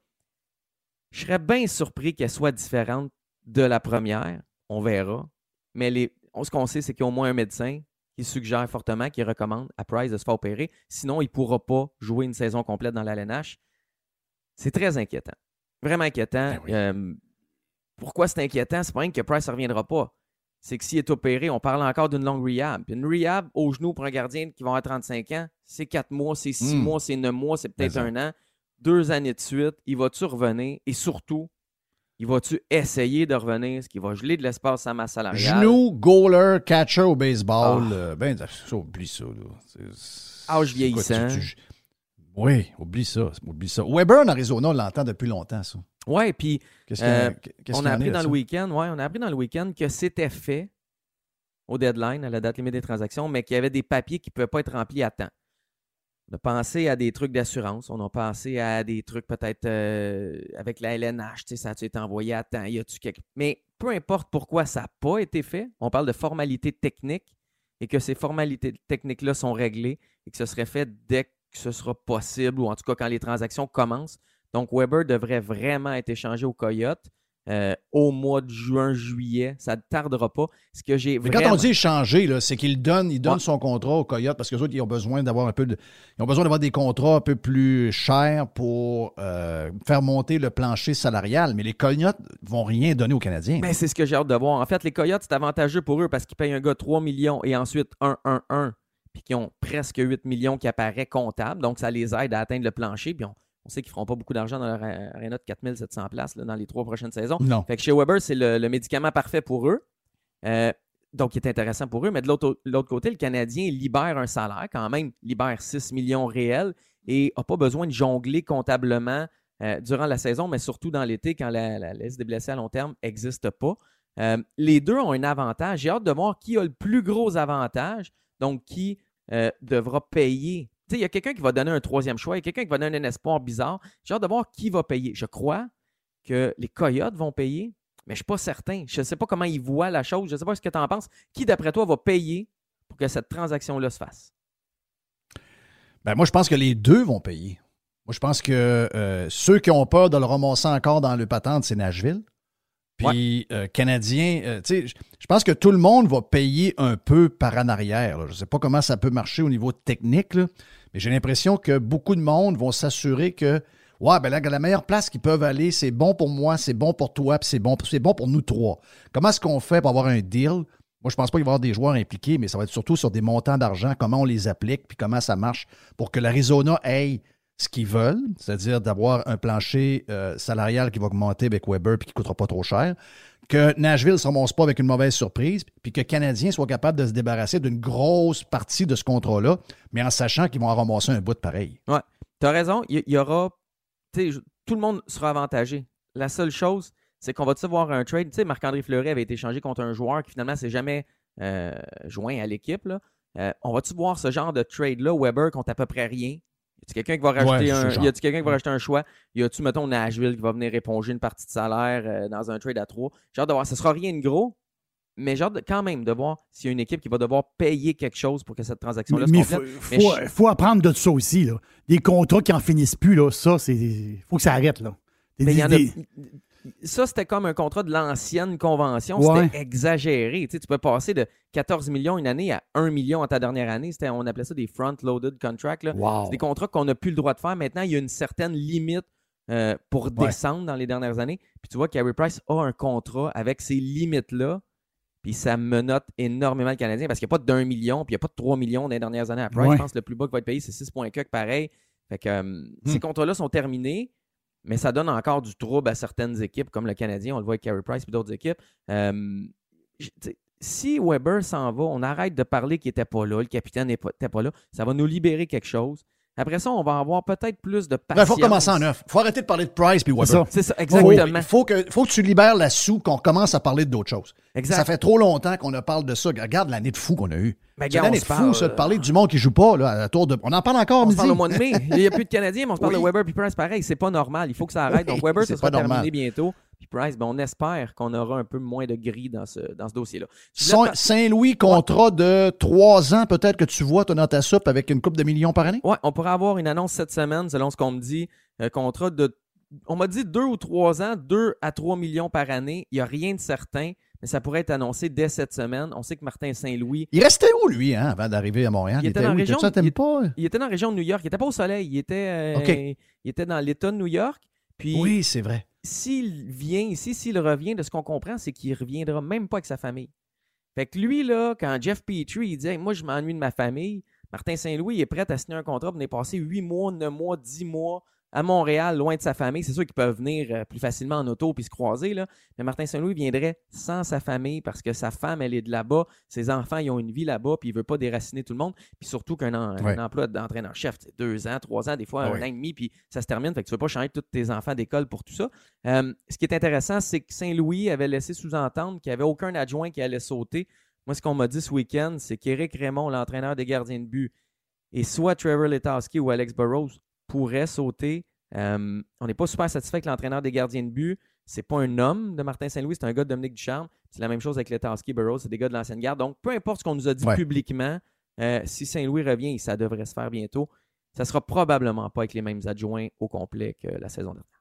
Je serais bien surpris qu'elle soit différente de la première. On verra. Mais les, ce qu'on sait, c'est qu'il y a au moins un médecin qui suggère fortement, qui recommande à Price de se faire opérer. Sinon, il ne pourra pas jouer une saison complète dans la LNH. C'est très inquiétant. Vraiment inquiétant. Ben oui. Euh, pourquoi c'est inquiétant? C'est pas rien que Price ne reviendra pas. C'est que s'il est opéré, on parle encore d'une longue rehab. Puis une rehab au genou pour un gardien qui va avoir 35 ans, c'est 4 mois, c'est 6 Mm. mois, c'est 9 mois, c'est peut-être un an. Deux années de suite, il va-tu revenir? Et surtout, il va-tu essayer de revenir? Est-ce qu'il va geler de l'espace à masse salariale? Genou, goaler, catcher au baseball. Ah. euh, ben, ça, oublie ça. Là. Âge vieillissant. quoi, tu- tu- Oui, oublie ça. Oublie ça. Weber en Arizona, on l'entend depuis longtemps, ça. Ouais, puis Euh, on a appris est, dans le week-end, ouais, on a appris dans le week-end que c'était fait au deadline, à la date limite des transactions, mais qu'il y avait des papiers qui ne pouvaient pas être remplis à temps. On a pensé à des trucs d'assurance, on a pensé à des trucs peut-être euh, avec la LNH, tu sais, ça a-tu été envoyé à temps, y a-tu quelque... Mais peu importe pourquoi ça n'a pas été fait, on parle de formalités techniques et que ces formalités techniques-là sont réglées et que ce serait fait dès que ce sera possible ou en tout cas quand les transactions commencent. Donc Weber devrait vraiment être échangé au Coyote euh, au mois de juin, juillet. Ça ne tardera pas. Ce que j'ai vraiment... quand on dit changer, là, c'est qu'il donne, il donne Ouais. son contrat au Coyote parce que les autres, ils ont besoin d'avoir un peu de. Ils ont besoin d'avoir des contrats un peu plus chers pour euh, faire monter le plancher salarial. Mais les Coyotes vont rien donner aux Canadiens. Mais c'est ce que j'ai hâte de voir. En fait, les Coyotes, c'est avantageux pour eux parce qu'ils payent un gars 3 millions et ensuite 1-1-1, puis qui ont presque 8 millions qui apparaît comptable. Donc, ça les aide à atteindre le plancher. Puis on, on sait qu'ils ne feront pas beaucoup d'argent dans leur aréna de 4700 places là, dans les trois prochaines saisons. non. Fait que chez Weber, c'est le, le médicament parfait pour eux. Euh, donc, il est intéressant pour eux. Mais de l'autre l'autre côté, le Canadien libère un salaire, quand même, libère 6 millions réels et n'a pas besoin de jongler comptablement euh, durant la saison, mais surtout dans l'été, quand la, la liste des blessés à long terme n'existe pas. Euh, les deux ont un avantage. J'ai hâte de voir qui a le plus gros avantage, donc qui euh, devra payer. Il y a quelqu'un qui va donner un troisième choix, il y a quelqu'un qui va donner un espoir bizarre. J'ai hâte de voir qui va payer. Je crois que les Coyotes vont payer, mais je ne suis pas certain. Je ne sais pas comment ils voient la chose. Je ne sais pas ce que tu en penses. Qui, d'après toi, va payer pour que cette transaction-là se fasse? Ben, moi, je pense que les deux vont payer. Moi, je pense que euh, ceux qui ont peur de le ramasser encore dans le patente, c'est Nashville. Puis, euh, Canadiens, euh, tu sais, je- je pense que tout le monde va payer un peu par en arrière. là. Je ne sais pas comment ça peut marcher au niveau technique, là, mais j'ai l'impression que beaucoup de monde vont s'assurer que, ouais, ben là, la meilleure place qu'ils peuvent aller, c'est bon pour moi, c'est bon pour toi, puis c'est bon, pour nous trois. Comment est-ce qu'on fait pour avoir un deal? Moi, je pense pas qu'il va y avoir des joueurs impliqués, mais ça va être surtout sur des montants d'argent, comment on les applique, puis comment ça marche pour que l'Arizona ait ce qu'ils veulent, c'est-à-dire d'avoir un plancher euh, salarial qui va augmenter avec Weber puis qui ne coûtera pas trop cher, que Nashville ne se remonte pas avec une mauvaise surprise, puis que Canadien soit capable de se débarrasser d'une grosse partie de ce contrat-là, mais en sachant qu'ils vont en ramasser un bout de pareil. Tu as raison, il y, aura. Tout le monde sera avantagé. La seule chose, c'est qu'on va-tu voir un trade. Tu sais, Marc-André Fleury avait été échangé contre un joueur qui finalement s'est jamais euh, joint à l'équipe. Euh, on va-tu voir ce genre de trade-là, Weber, contre à peu près rien? Y a-tu quelqu'un qui va rajouter Ouais, un. genre. Y a-tu quelqu'un qui va rajouter un choix? Y a-tu, mettons, Nashville qui va venir éponger une partie de salaire euh, dans un trade à trois? J'ai hâte de voir. Ce sera rien de gros, mais de- quand même de voir s'il y a une équipe qui va devoir payer quelque chose pour que cette transaction-là se Mais faut, complète. faut, Mais je- faut apprendre de ça aussi. Là. Des contrats qui en finissent plus, là, ça, c'est. faut que ça arrête. Là. Des- Mais il y en a- des- Ça, c'était comme un contrat de l'ancienne convention. Ouais. C'était exagéré. Tu, sais, tu peux passer de 14 millions une année à 1 million en ta dernière année. C'était, on appelait ça des front-loaded contracts. Wow. C'est des contrats qu'on n'a plus le droit de faire. Maintenant, il y a une certaine limite euh, pour Ouais. descendre dans les dernières années. Puis tu vois, Carey Price a un contrat avec ces limites-là. Puis ça menote énormément le Canadien parce qu'il n'y a pas d'un million, puis il n'y a pas de 3 millions dans les dernières années à Price. Ouais. Je pense que le plus bas qui va être payé, c'est 6,4 pareil. Fait que euh, ces Hmm. contrats-là sont terminés, mais ça donne encore du trouble à certaines équipes, comme le Canadien, on le voit avec Carey Price et d'autres équipes. Euh, si Weber s'en va, on arrête de parler qu'il n'était pas là, le capitaine n'était pas là. Ça va nous libérer quelque chose. Après ça, on va avoir peut-être plus de Il patience. faut commencer en neuf. Il faut arrêter de parler de Price puis Weber. ça. C'est ça, Il exactement. faut que, faut que tu libères la soupe, qu'on commence à parler d'autres choses. Exact. Ça fait trop longtemps qu'on ne parle de ça. Regarde l'année de fou qu'on a eue. Ben, C'est l'année de se fou, parle, ça, de euh, parler du monde qui joue pas là, à la tour de. On en parle encore, On midi. parle au mois de mai. Il n'y a plus de *laughs* Canadiens, mais on se parle Oui. de Weber puis Price pareil. C'est pas normal. Il faut que ça arrête. Donc Weber, c'est ce sera normal. terminé bientôt. Puis Price, ben, on espère qu'on aura un peu moins de gris dans ce, dans ce dossier-là. Saint-Louis, contrat de trois ans, peut-être que tu vois, tu dans ta soupe avec une coupe de millions par année? Ouais, on pourrait avoir une annonce cette semaine, selon ce qu'on me dit. Un contrat de on m'a dit deux ou trois ans, 2 à 3 millions par année. Il n'y a rien de certain, mais ça pourrait être annoncé dès cette semaine. On sait que Martin Saint-Louis. Il restait où, lui, hein, avant d'arriver à Montréal? Il était dans la où? région- Ça, il- pas? Il était dans la région de New York. Il n'était pas au soleil. Il était, euh, OK. il était dans l'État de New York. Puis Oui, c'est vrai. S'il vient ici, s'il revient, de ce qu'on comprend, c'est qu'il reviendra même pas avec sa famille. Fait que lui, là, quand Jeff Petrie, il dit Moi, je m'ennuie de ma famille, Martin Saint-Louis est prêt à signer un contrat pour venir passer 8 mois, 9 mois, 10 mois à Montréal, loin de sa famille. C'est sûr qu'ils peuvent venir euh, plus facilement en auto puis se croiser, là. Mais Martin Saint-Louis viendrait sans sa famille parce que sa femme, elle est de là-bas. Ses enfants, ils ont une vie là-bas, puis il veut pas déraciner tout le monde. Puis surtout qu'un en- un Ouais. emploi d'entraîneur-chef, deux ans, trois ans, des fois Ah un an et demi, puis ça se termine. Fait que tu veux pas changer tous tes enfants d'école pour tout ça. Euh, ce qui est intéressant, c'est que Saint-Louis avait laissé sous-entendre qu'il n'y avait aucun adjoint qui allait sauter. Moi, ce qu'on m'a dit ce week-end, c'est qu'Éric Raymond, l'entraîneur des gardiens de but, et soit Trevor Letowski ou Alex Burrows pourraient sauter. Euh, on n'est pas super satisfait avec l'entraîneur des gardiens de but. C'est pas un homme de Martin Saint-Louis, c'est un gars de Dominique Ducharme. C'est la même chose avec Letowski et Burrows, c'est des gars de l'ancienne garde. Donc, peu importe ce qu'on nous a dit Ouais. publiquement, euh, si Saint-Louis revient, et ça devrait se faire bientôt, ça sera probablement pas avec les mêmes adjoints au complet que la saison dernière.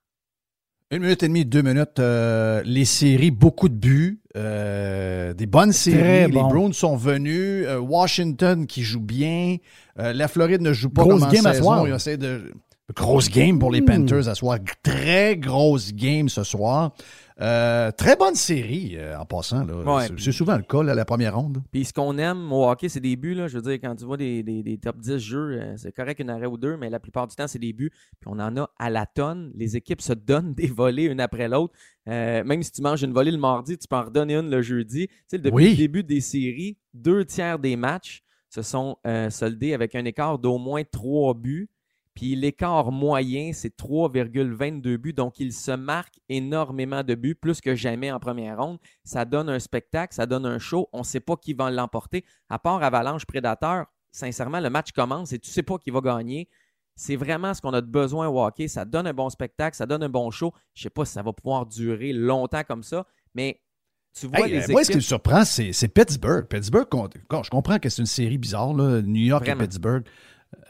Une minute et demie, deux minutes. euh, les séries, beaucoup de buts. euh, des bonnes séries. Les. Browns sont venus. euh, Washington qui joue bien. euh, la Floride ne joue pas Grosse comme en game à saison. soir. Ils de... Grosse game pour les Mm. Panthers à soir. Très grosse game ce soir. Euh, très bonne série euh, en passant. Ouais. C'est- souvent le cas, là, la première ronde. Puis ce qu'on aime au hockey, c'est des buts. Là. Je veux dire, quand tu vois des, des- des top 10 jeux, euh, c'est correct une arrêt ou deux, mais la plupart du temps, c'est des buts. Puis on en a à la tonne. Les équipes se donnent *laughs* des volées une après l'autre. Même si tu manges une volée le mardi, tu peux en redonner une le jeudi. Tu sais, depuis Oui. le début des séries, deux tiers des matchs se sont soldés avec un écart d'au moins trois buts. Puis l'écart moyen, c'est 3,22 buts. Donc, il se marque énormément de buts, plus que jamais en première ronde. Ça donne un spectacle, ça donne un show. On ne sait pas qui va l'emporter. À part Avalanche Prédateur, sincèrement, le match commence et tu ne sais pas qui va gagner. C'est vraiment ce qu'on a de besoin au hockey. Ça donne un bon spectacle, ça donne un bon show. Je ne sais pas si ça va pouvoir durer longtemps comme ça, mais tu vois Hey, les euh, moi, ce qui équipes- me surprend, c'est Pittsburgh. Pittsburgh, je comprends que c'est une série bizarre, là, New York Vraiment. et Pittsburgh.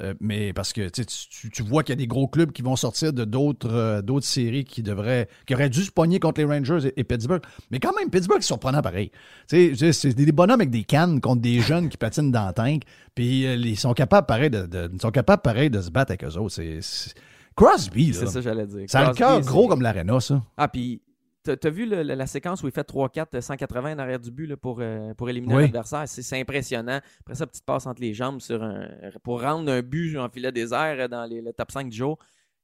Euh, mais parce que tu, tu- vois qu'il y a des gros clubs qui vont sortir de d'autres euh, d'autres séries qui devraient qui auraient dû se pogner contre les Rangers et, et Pittsburgh. Mais quand même, Pittsburgh, c'est surprenant pareil. C'est des bonhommes avec des cannes contre des jeunes qui patinent dans le tank. Puis euh, ils sont capables pareil de, de- ils sont capables pareil de se battre avec eux autres. C'est c'est- Crosby, C'est là. ça que j'allais dire. Ça a le cœur c'est- gros comme l'aréna, ça. Ah, puis t'as as vu le- la, la séquence où il fait 3-4, euh, 180 en arrière du but là, pour, euh, pour éliminer Oui. l'adversaire? C'est impressionnant. Après ça, petite passe entre les jambes sur un, pour rendre un but en filet désert euh, dans les, le top 5 du jour.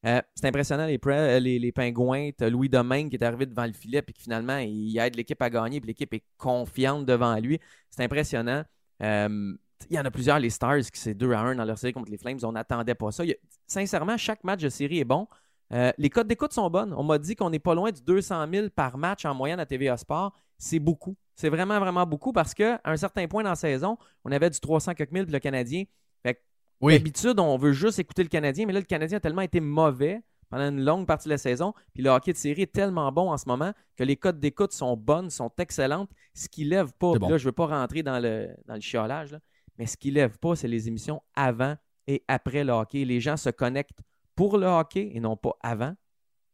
Euh, c'est impressionnant, les, euh, les, les pingouins. T'as Louis Domingue qui est arrivé devant le filet, puis que finalement, il aide l'équipe à gagner, puis l'équipe est confiante devant lui. C'est impressionnant. Euh, il y en a plusieurs, les Stars, qui c'est 2 à 1 dans leur série contre les Flames. On n'attendait pas ça. A- sincèrement, chaque match de série est bon. Euh, les codes d'écoute sont bonnes. On m'a dit qu'on n'est pas loin du 200 000 par match en moyenne à TVA Sport. C'est beaucoup. C'est vraiment, vraiment beaucoup parce qu'à un certain point dans la saison, on avait du 300 quelques mille pour le Canadien. Fait que Oui. D'habitude, on veut juste écouter le Canadien, mais là, le Canadien a tellement été mauvais pendant une longue partie de la saison. Puis le hockey de série est tellement bon en ce moment que les codes d'écoute sont bonnes, sont excellentes. Ce qui lève pas, bon. là, je veux pas rentrer dans le, dans le chiolage, là, mais ce qui lève pas, c'est les émissions avant et après le hockey. Les gens se connectent pour le hockey et non pas avant.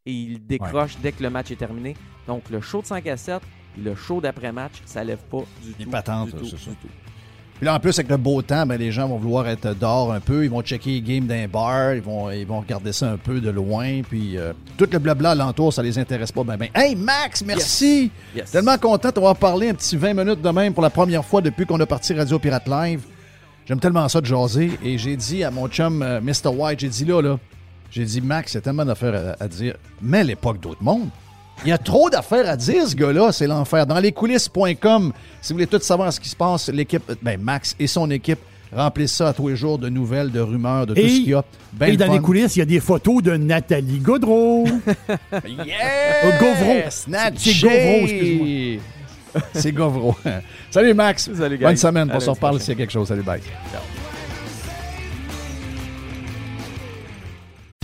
Et ils décrochent dès que le match est terminé. Donc, le show de 5 à 7 et le show d'après-match, ça lève pas du tout. patentes, du ça, tout, c'est du ça. tout. Puis là, en plus, avec le beau temps, ben, les gens vont vouloir être dehors un peu. Ils vont checker les games d'un bar. Ils vont, ils vont regarder ça un peu de loin. Puis euh, tout le blabla alentour, ça les intéresse pas. Ben, ben. Hey, Max, merci! Yes. Tellement content de t'avoir parlé un petit 20 minutes de même pour la première fois depuis qu'on a parti Radio Pirate Live. J'aime tellement ça de jaser. Et j'ai dit à mon chum euh, Mr. White, j'ai dit là, là, j'ai dit, Max, il y a tellement d'affaires à, à dire. Mais à l'époque d'autres mondes. Il y a trop d'affaires à dire, ce gars-là, c'est l'enfer. Dans lescoulisses.com, si vous voulez tout savoir ce qui se passe, l'équipe, ben Max et son équipe remplissent ça à tous les jours de nouvelles, de rumeurs, de tout Et- ce qu'il y a. Ben Et le dans fun. les coulisses, il y a des photos de Nathalie Gaudreau. *laughs* Yes! Gauvreau. C'est Gauvreau, excuse-moi. C'est Gauvreau. *laughs* Salut Max. Salut, guys. Bonne semaine. On se lundi reparle s'il y a quelque chose. Salut, bye.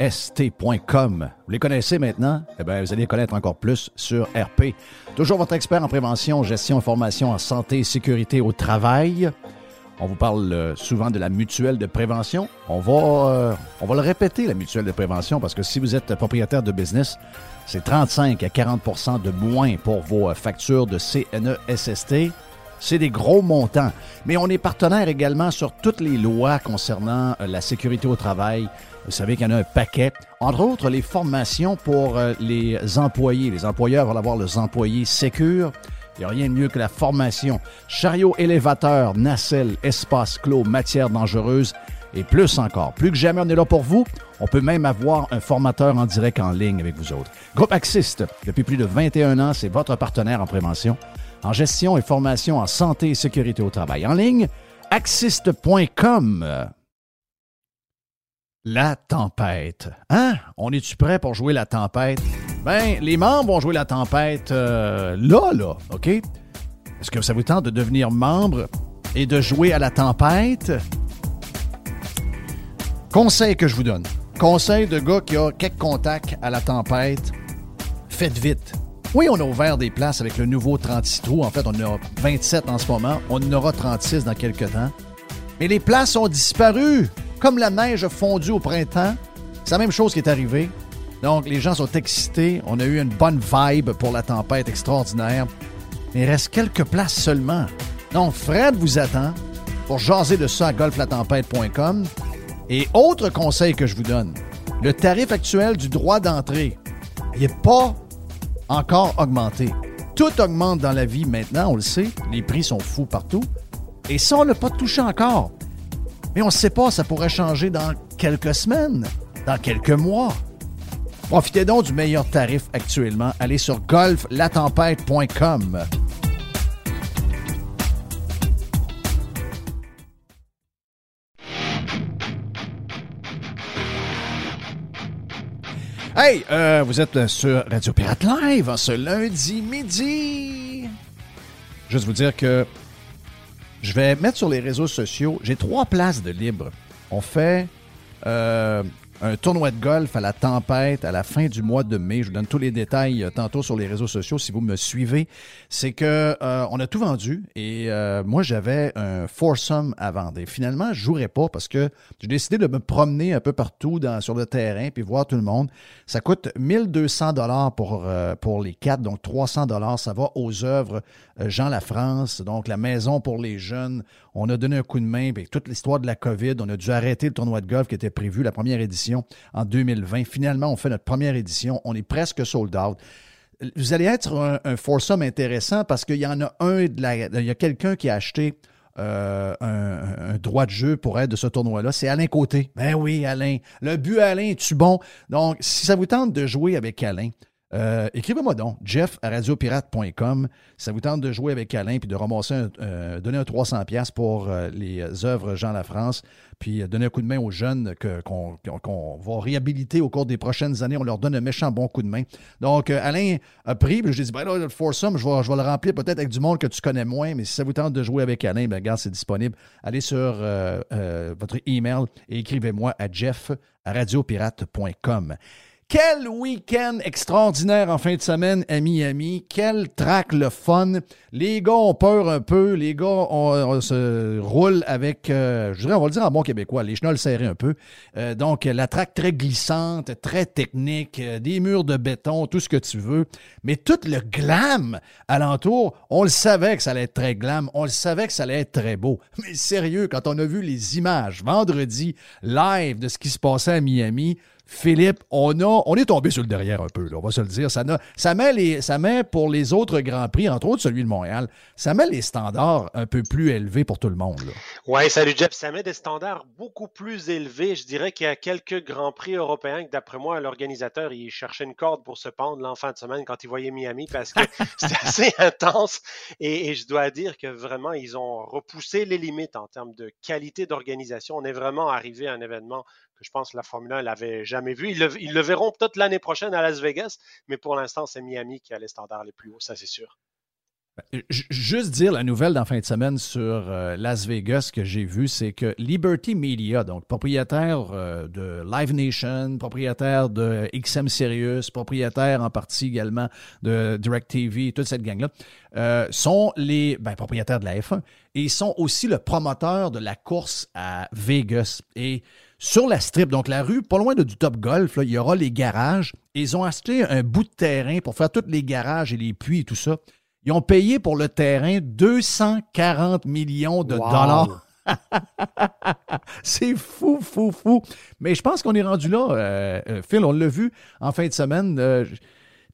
st.com. Vous les connaissez maintenant? Eh bien, vous allez les connaître encore plus sur RP. Toujours votre expert en prévention, gestion, formation en santé et sécurité au travail. On vous parle euh, souvent de la mutuelle de prévention. On va, euh, on va le répéter, la mutuelle de prévention, parce que si vous êtes propriétaire de business, c'est 35 à 40% de moins pour vos euh, factures de CNESST. C'est des gros montants. Mais on est partenaire également sur toutes les lois concernant la sécurité au travail. Vous savez qu'il y en a un paquet. Entre autres, les formations pour les employés. Les employeurs vont avoir leurs employés sécures. Il n'y a rien de mieux que la formation. Chariot élévateur, nacelle, espace clos, matière dangereuse et plus encore. Plus que jamais, on est là pour vous. On peut même avoir un formateur en direct en ligne avec vous autres. Groupe Axiste, depuis plus de 21 ans, c'est votre partenaire en prévention, en gestion et formation en santé et sécurité au travail. En ligne, axiste.com. La tempête. Hein? On est-tu prêt pour jouer la tempête? Ben, les membres vont jouer la tempête euh, là, là, OK? Est-ce que ça vous tente de devenir membre et de jouer à la tempête? Conseil que je vous donne. Conseil de gars qui a quelques contacts à la tempête. Faites vite. Oui, on a ouvert des places avec le nouveau 36 trous. En fait, on en a 27 en ce moment. On en aura 36 dans quelques temps. Mais les places ont disparu. Comme la neige a fondu au printemps. C'est la même chose qui est arrivée. Donc, les gens sont excités. On a eu une bonne vibe pour la tempête extraordinaire. Mais il reste quelques places seulement. Donc, Fred vous attend pour jaser de ça à golflatempête.com. Et autre conseil que je vous donne, le tarif actuel du droit d'entrée, n'est pas encore augmenté. Tout augmente dans la vie maintenant, on le sait. Les prix sont fous partout. Et ça, on ne l'a pas touché encore. Mais on ne sait pas, ça pourrait changer dans quelques semaines, dans quelques mois. Profitez donc du meilleur tarif actuellement. Allez sur golflatempête.com. Hey, euh, vous êtes sur Radio Pirate Live ce lundi midi. Juste vous dire que je vais mettre sur les réseaux sociaux, j'ai trois places de libre. On fait euh, un tournoi de golf à la tempête à la fin du mois de mai. Je vous donne tous les détails euh, tantôt sur les réseaux sociaux si vous me suivez. C'est que euh, on a tout vendu et euh, moi j'avais un foursome à vendre. Et finalement, je jouerai pas parce que j'ai décidé de me promener un peu partout sur le terrain puis voir tout le monde. Ça coûte 1200 dollars pour pour les quatre, donc 300 dollars. Ça va aux œuvres Jean La France, donc la maison pour les jeunes. On a donné un coup de main avec toute l'histoire de la COVID. On a dû arrêter le tournoi de golf qui était prévu, la première édition en 2020. Finalement, on fait notre première édition. On est presque sold out. Vous allez être un, foursome intéressant parce qu'il y en a un, de il y a quelqu'un qui a acheté euh, un, un, droit de jeu pour être de ce tournoi-là. C'est Alain Côté. Ben oui, Alain. Le but, Alain, es-tu bon? Donc, si ça vous tente de jouer avec Alain, euh, écrivez-moi donc, jeff à radiopirate.com. Ça vous tente de jouer avec Alain puis de ramasser, un, euh, donner un 300$ pour euh, les œuvres Jean La France, puis donner un coup de main aux jeunes qu'on, va réhabiliter au cours des prochaines années. On leur donne un méchant bon coup de main. Donc, Alain a pris, puis je lui ai dit, ben là, le je vais, je vais le remplir peut-être avec du monde que tu connais moins, mais si ça vous tente de jouer avec Alain, ben regarde, c'est disponible. Allez sur votre email et écrivez-moi à jeff à radiopirate.com. Quel week-end extraordinaire en fin de semaine à Miami. Quel track le fun. Les gars ont peur un peu. Les gars on, se roulent avec, euh, je dirais, on va le dire en bon québécois, les chenolles serrées un peu. Euh, donc, la track très glissante, très technique, euh, des murs de béton, tout ce que tu veux. Mais tout le glam alentour, on le savait que ça allait être très glam. On le savait que ça allait être très beau. *laughs* Mais sérieux, quand on a vu les images vendredi live de ce qui se passait à Miami, Philippe, on, a, on est tombé sur le derrière un peu, on va se le dire. Ça, ça, met les, ça met pour les autres Grands Prix, entre autres celui de Montréal, ça met les standards un peu plus élevés pour tout le monde. Oui, salut Jeff. Ça met des standards beaucoup plus élevés. Je dirais qu'il y a quelques Grands Prix européens que, d'après moi, l'organisateur, il cherchait une corde pour se pendre l'enfant de semaine quand il voyait Miami parce que *laughs* c'est assez intense. Et, et, je dois dire que vraiment, ils ont repoussé les limites en termes de qualité d'organisation. On est vraiment arrivé à un événement je pense que la Formule 1 l'avait jamais vu. Ils le, verront peut-être l'année prochaine à Las Vegas, mais pour l'instant, c'est Miami qui a les standards les plus hauts, ça c'est sûr. Euh, juste dire la nouvelle d'en fin de semaine sur euh, Las Vegas que j'ai vu, c'est que Liberty Media, donc propriétaire euh, de Live Nation, propriétaire de XM Sirius, propriétaire en partie également de DirecTV, toute cette gang-là, sont les ben, propriétaires de la F1 et ils sont aussi le promoteur de la course à Vegas. Et sur la strip, donc la rue, pas loin de, du Top Golf, il y aura les garages. ils ont acheté un bout de terrain pour faire tous les garages et les puits et tout ça. Ils ont payé pour le terrain 240 millions de dollars. *laughs* c'est fou, fou, fou. Mais je pense qu'on est rendu là. Euh, euh, Phil, on l'a vu en fin de semaine. Euh,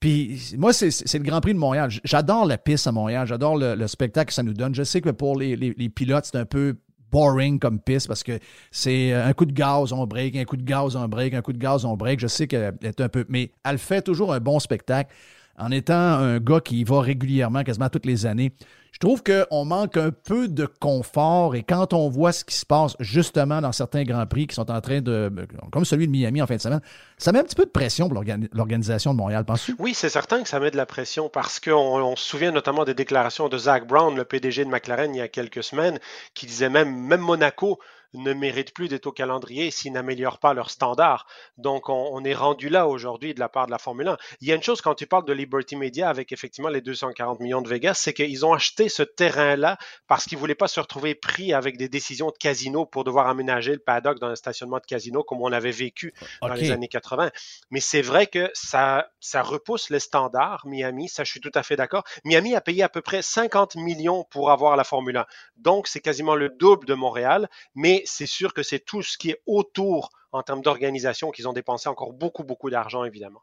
puis moi, c'est le Grand Prix de Montréal. J'adore la piste à Montréal. J'adore le, spectacle que ça nous donne. Je sais que pour les, pilotes, c'est un peu boring comme piste parce que c'est un coup de gaz, on break, un coup de gaz, on break, un coup de gaz, on break. Je sais qu'elle est un peu. Mais elle fait toujours un bon spectacle en étant un gars qui y va régulièrement, quasiment toutes les années, je trouve qu'on manque un peu de confort et quand on voit ce qui se passe justement dans certains Grands Prix qui sont en train de, comme celui de Miami en fin de semaine, ça met un petit peu de pression pour l'organisation de Montréal, penses-tu? Oui, c'est certain que ça met de la pression parce qu'on se souvient notamment des déclarations de Zach Brown, le PDG de McLaren, il y a quelques semaines, qui disait même Monaco ne méritent plus d'être au calendrier s'ils n'améliorent pas leur standard. Donc, on, est rendu là aujourd'hui de la part de la Formule 1. Il y a une chose quand tu parles de Liberty Media avec effectivement les 240 millions de Vegas, c'est qu'ils ont acheté ce terrain-là parce qu'ils ne voulaient pas se retrouver pris avec des décisions de casino pour devoir aménager le paddock dans un stationnement de casino comme on avait vécu dans les années 80. Mais c'est vrai que ça, ça repousse les standards, Miami, ça je suis tout à fait d'accord. Miami a payé à peu près 50 millions pour avoir la Formule 1. Donc, c'est quasiment le double de Montréal, mais c'est sûr que c'est tout ce qui est autour en termes d'organisation qu'ils ont dépensé encore beaucoup, beaucoup d'argent, évidemment.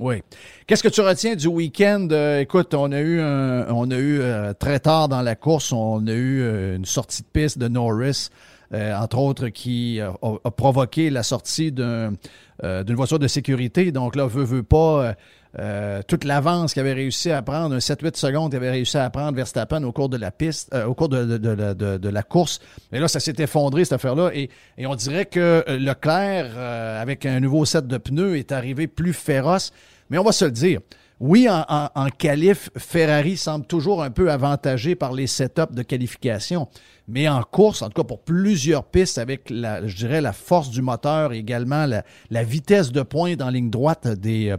Oui. Qu'est-ce que tu retiens du week-end? Euh, écoute, on a eu, a euh, très tard dans la course, on a eu euh, une sortie de piste de Norris, entre autres, qui a, provoqué la sortie d'une voiture de sécurité. Donc là, veut, veut pas euh, toute l'avance qu'il avait réussi à prendre, un 7-8 secondes qu'il avait réussi à prendre Verstappen au cours de la piste, euh, au cours de, la course. Et là, ça s'est effondré, cette affaire-là. Et, et, on dirait que Leclerc, euh, avec un nouveau set de pneus, est arrivé plus féroce. Mais on va se le dire. Oui, en, en, qualif, Ferrari semble toujours un peu avantagé par les setups de qualification. Mais en course, en tout cas pour plusieurs pistes, avec la, je dirais la force du moteur et également la, vitesse de pointe en ligne droite des,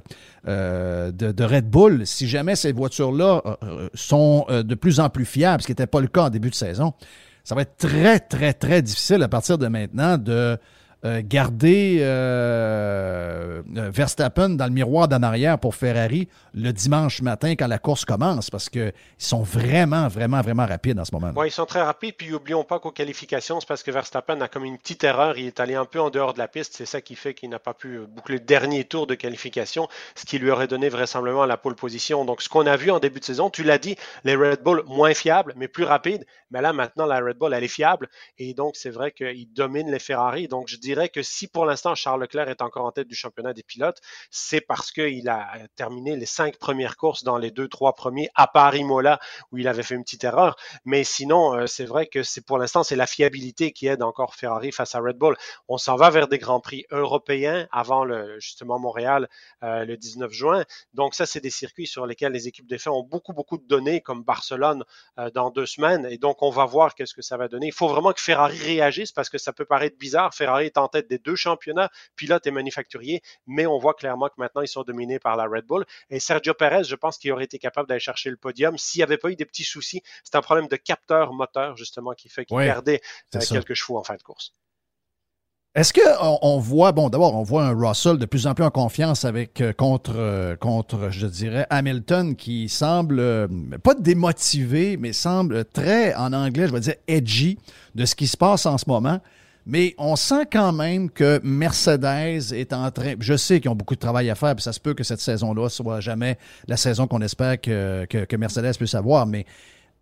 euh, de, Red Bull, si jamais ces voitures-là euh, sont euh, de plus en plus fiables, ce qui n'était pas le cas en début de saison, ça va être très, très, très difficile à partir de maintenant de euh, garder euh, Verstappen dans le miroir d'en arrière pour Ferrari le dimanche matin quand la course commence parce qu'ils sont vraiment, vraiment, vraiment rapides en ce moment. Oui, ils sont très rapides. Puis n'oublions pas qu'aux qualifications, c'est parce que Verstappen a comme une petite erreur. Il est allé un peu en dehors de la piste. C'est ça qui fait qu'il n'a pas pu boucler le dernier tour de qualification, ce qui lui aurait donné vraisemblablement la pole position. Donc, ce qu'on a vu en début de saison, tu l'as dit, les Red Bull moins fiables, mais plus rapides. Mais là, maintenant, la Red Bull, elle est fiable. Et donc, c'est vrai qu'il domine les Ferrari. Donc, je dis que si pour l'instant Charles Leclerc est encore en tête du championnat des pilotes, c'est parce qu'il a terminé les cinq premières courses dans les deux, trois premiers, à Paris Mola, où il avait fait une petite erreur. Mais sinon, euh, c'est vrai que c'est pour l'instant, c'est la fiabilité qui aide encore Ferrari face à Red Bull. On s'en va vers des grands prix européens avant justement Montréal euh, le 19 juin. Donc ça, c'est des circuits sur lesquels les équipes d'effet ont beaucoup, beaucoup de données, comme Barcelone euh, dans deux semaines. Et donc, on va voir qu'est-ce que ça va donner. Il faut vraiment que Ferrari réagisse parce que ça peut paraître bizarre. Ferrari est en tête des deux championnats, pilote et manufacturier, mais on voit clairement que maintenant ils sont dominés par la Red Bull. Et Sergio Perez, je pense qu'il aurait été capable d'aller chercher le podium s'il n'y avait pas eu des petits soucis. C'est un problème de capteur moteur, justement, qui fait qu'il perdait euh, quelques chevaux en fin de course. Est-ce qu'on on voit, bon, d'abord, on voit un Russell de plus en plus en confiance avec euh, contre, euh, contre, je dirais, Hamilton qui semble, pas démotivé, mais semble très, en anglais, je vais dire, edgy de ce qui se passe en ce moment. Mais on sent quand même que Mercedes est en train. Je sais qu'ils ont beaucoup de travail à faire, puis ça se peut que cette saison-là soit jamais la saison qu'on espère que, Mercedes puisse avoir, mais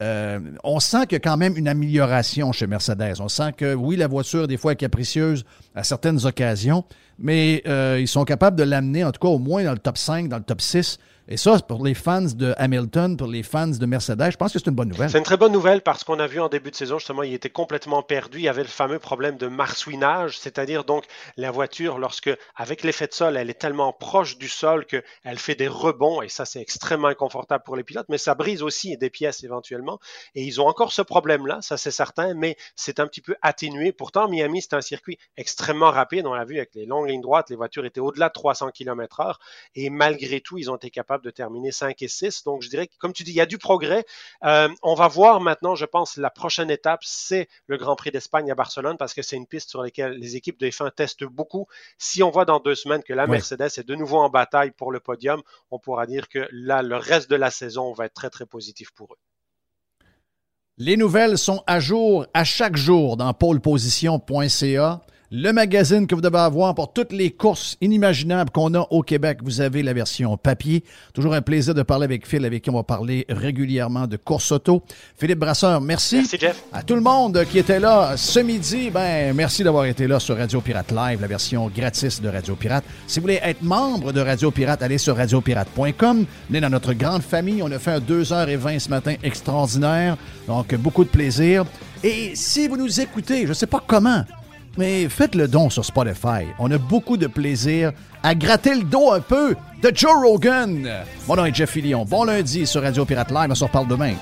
euh, on sent qu'il y a quand même une amélioration chez Mercedes. On sent que oui, la voiture des fois est capricieuse à certaines occasions, mais euh, ils sont capables de l'amener, en tout cas au moins dans le top 5, dans le top 6. Et ça, pour les fans de Hamilton, pour les fans de Mercedes, je pense que c'est une bonne nouvelle. C'est une très bonne nouvelle parce qu'on a vu en début de saison, justement, il était complètement perdu. Il y avait le fameux problème de marsouinage, c'est-à-dire donc la voiture, lorsque, avec l'effet de sol, elle est tellement proche du sol qu'elle fait des rebonds et ça, c'est extrêmement inconfortable pour les pilotes, mais ça brise aussi des pièces éventuellement. Et ils ont encore ce problème-là, ça c'est certain, mais c'est un petit peu atténué. Pourtant, Miami, c'est un circuit extrêmement rapide. On l'a vu avec les longues lignes droites, les voitures étaient au-delà de 300 km/h et malgré tout, ils ont été capables de terminer 5 et 6. Donc, je dirais que, comme tu dis, il y a du progrès. Euh, on va voir maintenant, je pense, la prochaine étape, c'est le Grand Prix d'Espagne à Barcelone parce que c'est une piste sur laquelle les équipes de F1 testent beaucoup. Si on voit dans deux semaines que la. Mercedes est de nouveau en bataille pour le podium, on pourra dire que là, le reste de la saison va être très, très positif pour eux. Les nouvelles sont à jour à chaque jour dans poleposition.ca. Le magazine que vous devez avoir pour toutes les courses inimaginables qu'on a au Québec. Vous avez la version papier. Toujours un plaisir de parler avec Phil, avec qui on va parler régulièrement de course auto. Philippe Brasseur, merci. Merci, Jeff. À tout le monde qui était là ce midi, ben merci d'avoir été là sur Radio Pirate Live, la version gratis de Radio Pirate. Si vous voulez être membre de Radio Pirate, allez sur radiopirate.com. Venez dans notre grande famille. On a fait un 2h20 ce matin extraordinaire. Donc, beaucoup de plaisir. Et si vous nous écoutez, je ne sais pas comment, mais faites le don sur Spotify. On a beaucoup de plaisir à gratter le dos un peu de Joe Rogan. Mon nom est Jeff Fillion. Bon lundi sur Radio Pirate Live. On se reparle demain.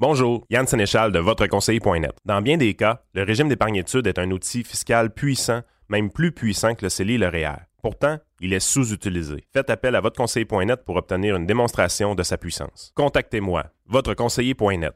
Bonjour, Yann Sénéchal de votreconseiller.net. Dans bien des cas, le régime d'épargne études est un outil fiscal puissant, même plus puissant que le CELI et le REER. Pourtant, il est sous-utilisé. Faites appel à votreconseiller.net pour obtenir une démonstration de sa puissance. Contactez-moi, votreconseiller.net.